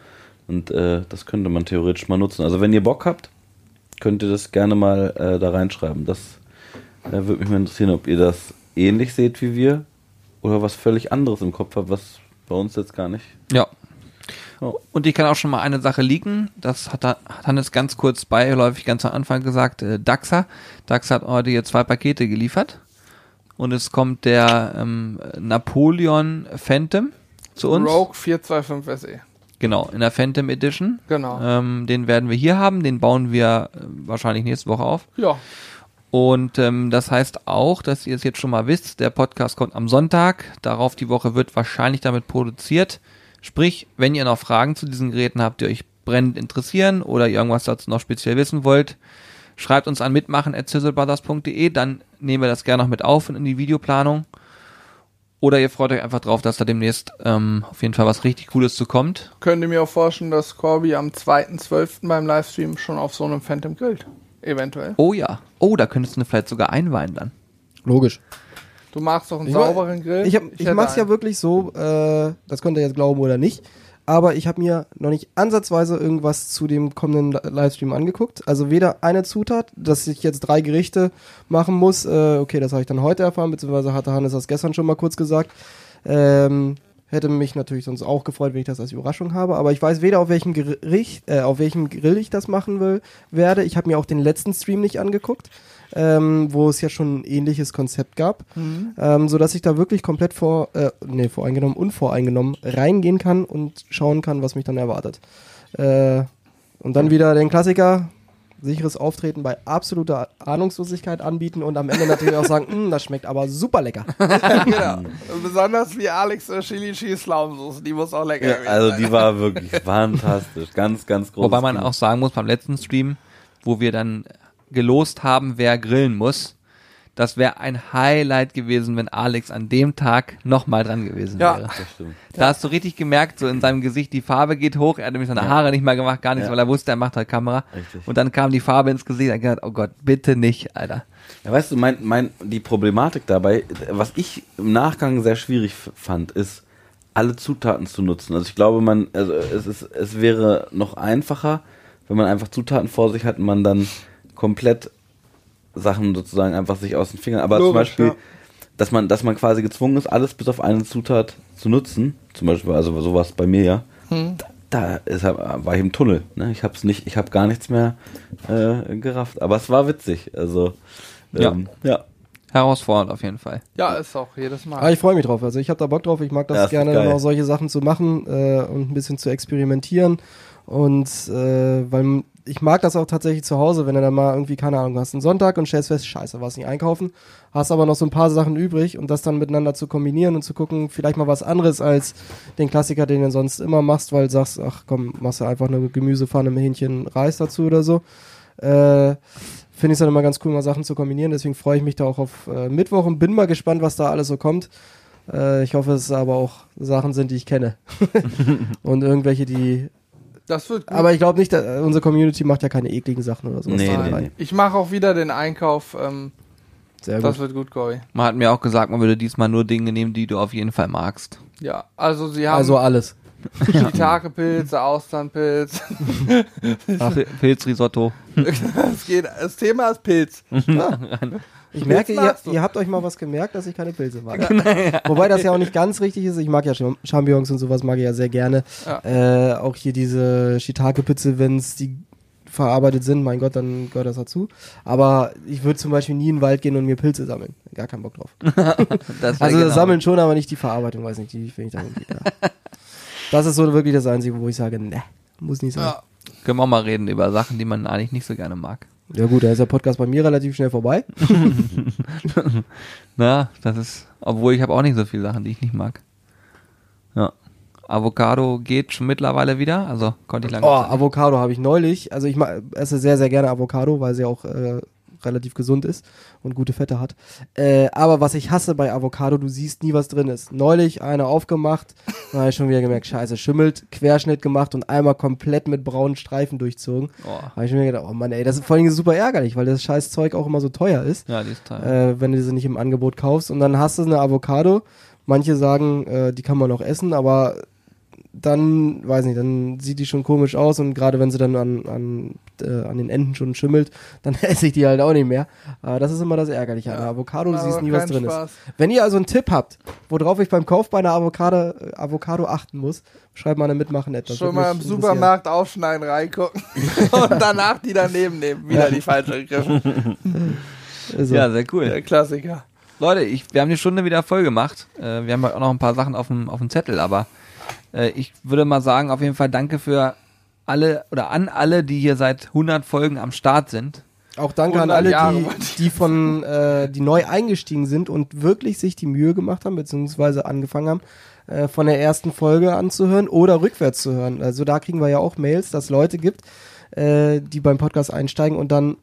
Und äh, das könnte man theoretisch mal nutzen. Also wenn ihr Bock habt, könnt ihr das gerne mal äh, da reinschreiben. Das äh, würde mich mal interessieren, ob ihr das ähnlich seht wie wir oder was völlig anderes im Kopf habt, was bei uns jetzt gar nicht. Ja. Oh. Und ich kann auch schon mal eine Sache leaken. Das hat, hat Hannes ganz kurz beiläufig ganz am Anfang gesagt. Äh, Daxa. Daxa hat heute hier zwei Pakete geliefert. Und es kommt der ähm, Napoleon Phantom zu uns. Rogue 425 SE. Genau, in der Phantom Edition. Genau. Ähm, den werden wir hier haben. Den bauen wir äh, wahrscheinlich nächste Woche auf. Ja. Und ähm, das heißt auch, dass ihr es jetzt schon mal wisst, der Podcast kommt am Sonntag. Darauf die Woche wird wahrscheinlich damit produziert. Sprich, wenn ihr noch Fragen zu diesen Geräten habt, die euch brennend interessieren oder ihr irgendwas dazu noch speziell wissen wollt, schreibt uns an mitmachen.zizzlebrothers.de, dann nehmen wir das gerne noch mit auf in die Videoplanung. Oder ihr freut euch einfach drauf, dass da demnächst ähm, auf jeden Fall was richtig Cooles zu kommt. Könnte mir auch vorstellen, dass Corby am 2.12. beim Livestream schon auf so einem Phantom grillt. Eventuell. Oh ja. Oh, da könntest du vielleicht sogar einweihen dann. Logisch. Du machst doch einen Ich sauberen Grill. Ich, hab, ich hätte mach's ja einen. wirklich so, äh, das könnt ihr jetzt glauben oder nicht, aber ich habe mir noch nicht ansatzweise irgendwas zu dem kommenden Li- Livestream angeguckt. Also weder eine Zutat, dass ich jetzt drei Gerichte machen muss. Äh, okay, das habe ich dann heute erfahren, beziehungsweise hatte Hannes das gestern schon mal kurz gesagt. Ähm, hätte mich natürlich sonst auch gefreut, wenn ich das als Überraschung habe. Aber ich weiß weder auf welchem Gericht, äh, auf welchem Grill ich das machen will, werde. Ich habe mir auch den letzten Stream nicht angeguckt, ähm, wo es ja schon ein ähnliches Konzept gab Mhm. ähm, so dass ich da wirklich komplett vor, äh, nee, voreingenommen, unvoreingenommen reingehen kann und schauen kann, was mich dann erwartet. Äh, und dann wieder den Klassiker, sicheres Auftreten bei absoluter Ahnungslosigkeit anbieten und am Ende natürlich auch sagen, "Mm, [LAUGHS] das schmeckt aber super lecker. [LAUGHS] genau. Besonders wie Alex Chili Cheese Laubensoße, die muss auch lecker Ja, gewesen also sein. die war wirklich fantastisch. Ganz, ganz groß. Wobei man auch sagen muss, beim letzten Stream, wo wir dann gelost haben, wer grillen muss, das wäre ein Highlight gewesen, wenn Alex an dem Tag nochmal dran gewesen Ja. wäre. Das stimmt. Da hast du richtig gemerkt, so in seinem Gesicht, die Farbe geht hoch, er hat nämlich seine Haare nicht mehr gemacht, gar nichts, Ja. weil er wusste, er macht halt Kamera. Richtig. Und dann kam die Farbe ins Gesicht, er hat gedacht, oh Gott, bitte nicht, Alter. Ja, weißt du, mein, mein, die Problematik dabei, was ich im Nachgang sehr schwierig fand, ist, alle Zutaten zu nutzen. Also ich glaube, man, also es ist, es wäre noch einfacher, wenn man einfach Zutaten vor sich hat und man dann komplett Sachen sozusagen einfach sich aus den Fingern. Aber zum Logisch, Beispiel, ja. dass man, dass man quasi gezwungen ist, alles bis auf eine Zutat zu nutzen. Zum Beispiel, also sowas bei mir ja. Hm. Da, da ist, war ich im Tunnel. Ne? Ich hab's nicht, ich habe gar nichts mehr äh, gerafft. Aber es war witzig. Also Ja. ähm, ja. Herausfordernd auf jeden Fall. Ja, ist auch jedes Aber Mal. ich freue mich drauf. Also ich habe da Bock drauf. Ich mag das Ja, ist gerne, auch solche Sachen zu machen äh, und ein bisschen zu experimentieren. Und äh, weil ich mag das auch tatsächlich zu Hause, wenn du dann mal irgendwie, keine Ahnung, hast einen Sonntag und stellst fest, scheiße, warst nicht einkaufen, hast aber noch so ein paar Sachen übrig und das dann miteinander zu kombinieren und zu gucken, vielleicht mal was anderes als den Klassiker, den du sonst immer machst, weil du sagst, ach komm, machst du einfach eine Gemüsepfanne mit Hähnchen Reis dazu oder so. Äh, Finde ich es dann immer ganz cool, mal Sachen zu kombinieren. Deswegen freue ich mich da auch auf äh, Mittwoch und bin mal gespannt, was da alles so kommt. Äh, ich hoffe, es aber auch Sachen sind, die ich kenne. [LAUGHS] und irgendwelche, die. Das wird gut. Aber ich glaube nicht, dass, äh, unsere Community macht ja keine ekligen Sachen oder so. Nee, Nein. nee, nee. Ich mache auch wieder den Einkauf. Ähm, Sehr das gut. wird gut, Cory. Man hat mir auch gesagt, man würde diesmal nur Dinge nehmen, die du auf jeden Fall magst. Ja, also sie haben Also alles. Shiitake-Pilze, Austernpilz. Pil- [LAUGHS] Pilzrisotto. es geht, das Thema ist Pilz. [LAUGHS] Ich merke, ihr, ihr habt euch mal was gemerkt, dass ich keine Pilze mag. [LAUGHS] Wobei das ja auch nicht ganz richtig ist. Ich mag ja Cham- Champignons und sowas mag ich ja sehr gerne. Äh, auch hier diese Shiitake-Pilze, wenn es die verarbeitet sind, mein Gott, dann gehört das dazu. Aber ich würde zum Beispiel nie in den Wald gehen und mir Pilze sammeln. Gar keinen Bock drauf. Das Also genau. das Sammeln schon, aber nicht die Verarbeitung, weiß nicht, die finde ich dann irgendwie. Das ist so wirklich das Einzige, wo ich sage, ne, muss nicht sein. Ja. Können wir auch mal reden über Sachen, die man eigentlich nicht so gerne mag. Ja. gut, da ist der Podcast bei mir relativ schnell vorbei. [LAUGHS] Na, das ist, obwohl ich habe auch nicht so viele Sachen, die ich nicht mag. Ja. Avocado geht schon mittlerweile wieder, also konnte ich lange. Oh, Avocado habe ich neulich. Also ich esse sehr, sehr gerne Avocado, weil sie auch äh, relativ gesund ist und gute Fette hat. Äh, aber was ich hasse bei Avocado, du siehst nie, was drin ist. Neulich eine aufgemacht, [LAUGHS] dann habe ich schon wieder gemerkt, scheiße, schimmelt, Querschnitt gemacht und einmal komplett mit braunen Streifen durchzogen. oh. Da habe ich mir gedacht, oh Mann, ey, das ist vor allen Dingen super ärgerlich, weil das scheiß Zeug auch immer so teuer ist. Ja, die ist toll. äh, wenn du sie nicht im Angebot kaufst. Und dann hast du eine Avocado. Manche sagen, äh, die kann man noch essen, aber dann, weiß nicht, dann sieht die schon komisch aus und gerade wenn sie dann an, an, äh, an den Enden schon schimmelt, dann [LAUGHS] esse ich die halt auch nicht mehr. Aber das ist immer das Ärgerliche an der Avocado, du Aber siehst nie, was drin Spaß. ist. Wenn ihr also einen Tipp habt, worauf ich beim Kauf bei einer Avocado, äh, Avocado achten muss, schreibt mal eine Mitmachen etwas. Schon mal im Supermarkt aufschneiden, reingucken [LAUGHS] und danach die daneben nehmen. Wieder die falsche gegriffen. [LAUGHS] Also, ja, sehr cool. Der Klassiker. Leute, ich, wir haben die Stunde wieder voll gemacht. Äh, wir haben halt auch noch ein paar Sachen auf dem, auf dem Zettel, aber äh, ich würde mal sagen, auf jeden Fall danke für alle oder an alle, die hier seit 100 Folgen am Start sind. Auch danke an 100 alle, Jahre, die, die von, äh, die neu eingestiegen sind und wirklich sich die Mühe gemacht haben, beziehungsweise angefangen haben, äh, von der ersten Folge anzuhören oder rückwärts zu hören. Also da kriegen wir ja auch Mails, dass Leute gibt, äh, die beim Podcast einsteigen und dann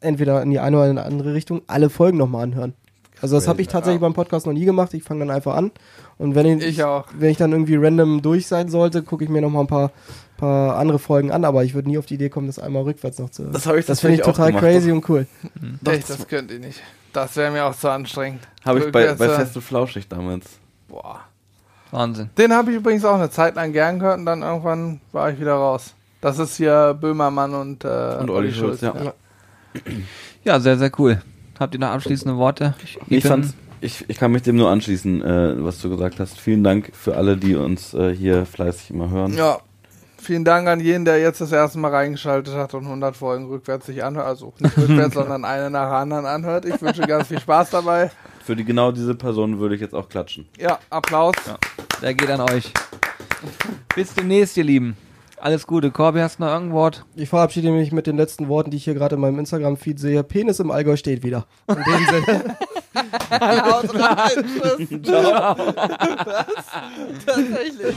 entweder in die eine oder in die andere Richtung alle Folgen nochmal anhören. Also das habe ich tatsächlich beim Podcast noch nie gemacht. Ich fange dann einfach an und wenn ich, Ich auch. wenn ich dann irgendwie random durch sein sollte, gucke ich mir nochmal ein paar, paar andere Folgen an, aber ich würde nie auf die Idee kommen, das einmal rückwärts noch zu hören. Das habe ich Das finde ich total gemacht. crazy und cool. Doch, Echt, das könnt ihr nicht. Das wäre mir auch zu anstrengend. Habe ich bei, bei hören. Fest und Flauschig damals. Boah. Wahnsinn. Den habe ich übrigens auch eine Zeit lang gern gehört und dann irgendwann war ich wieder raus. Das ist hier Böhmermann und, äh, Und Olli Schulz, ja. Ja, sehr, sehr cool. Habt ihr noch abschließende Worte? Ich, Ethan? fand's, ich, ich kann mich dem nur anschließen, äh, was du gesagt hast. Vielen Dank für alle, die uns äh, hier fleißig immer hören. Ja. Vielen Dank an jeden, der jetzt das erste Mal reingeschaltet hat und 100 Folgen rückwärts sich anhört. Also nicht [LAUGHS] rückwärts, sondern eine nach der anderen anhört. Ich wünsche ganz viel Spaß dabei. Für die genau diese Person würde ich jetzt auch klatschen. Ja, Applaus. Der geht an euch. Bis demnächst, ihr Lieben. Alles Gute. Corby, hast du noch irgendein Wort? Ich verabschiede mich mit den letzten Worten, die ich hier gerade in meinem Instagram-Feed sehe. Penis im Allgäu steht wieder. In dem Sinne. [LAUGHS] Rein. [LAUGHS] Tschüss. Tatsächlich.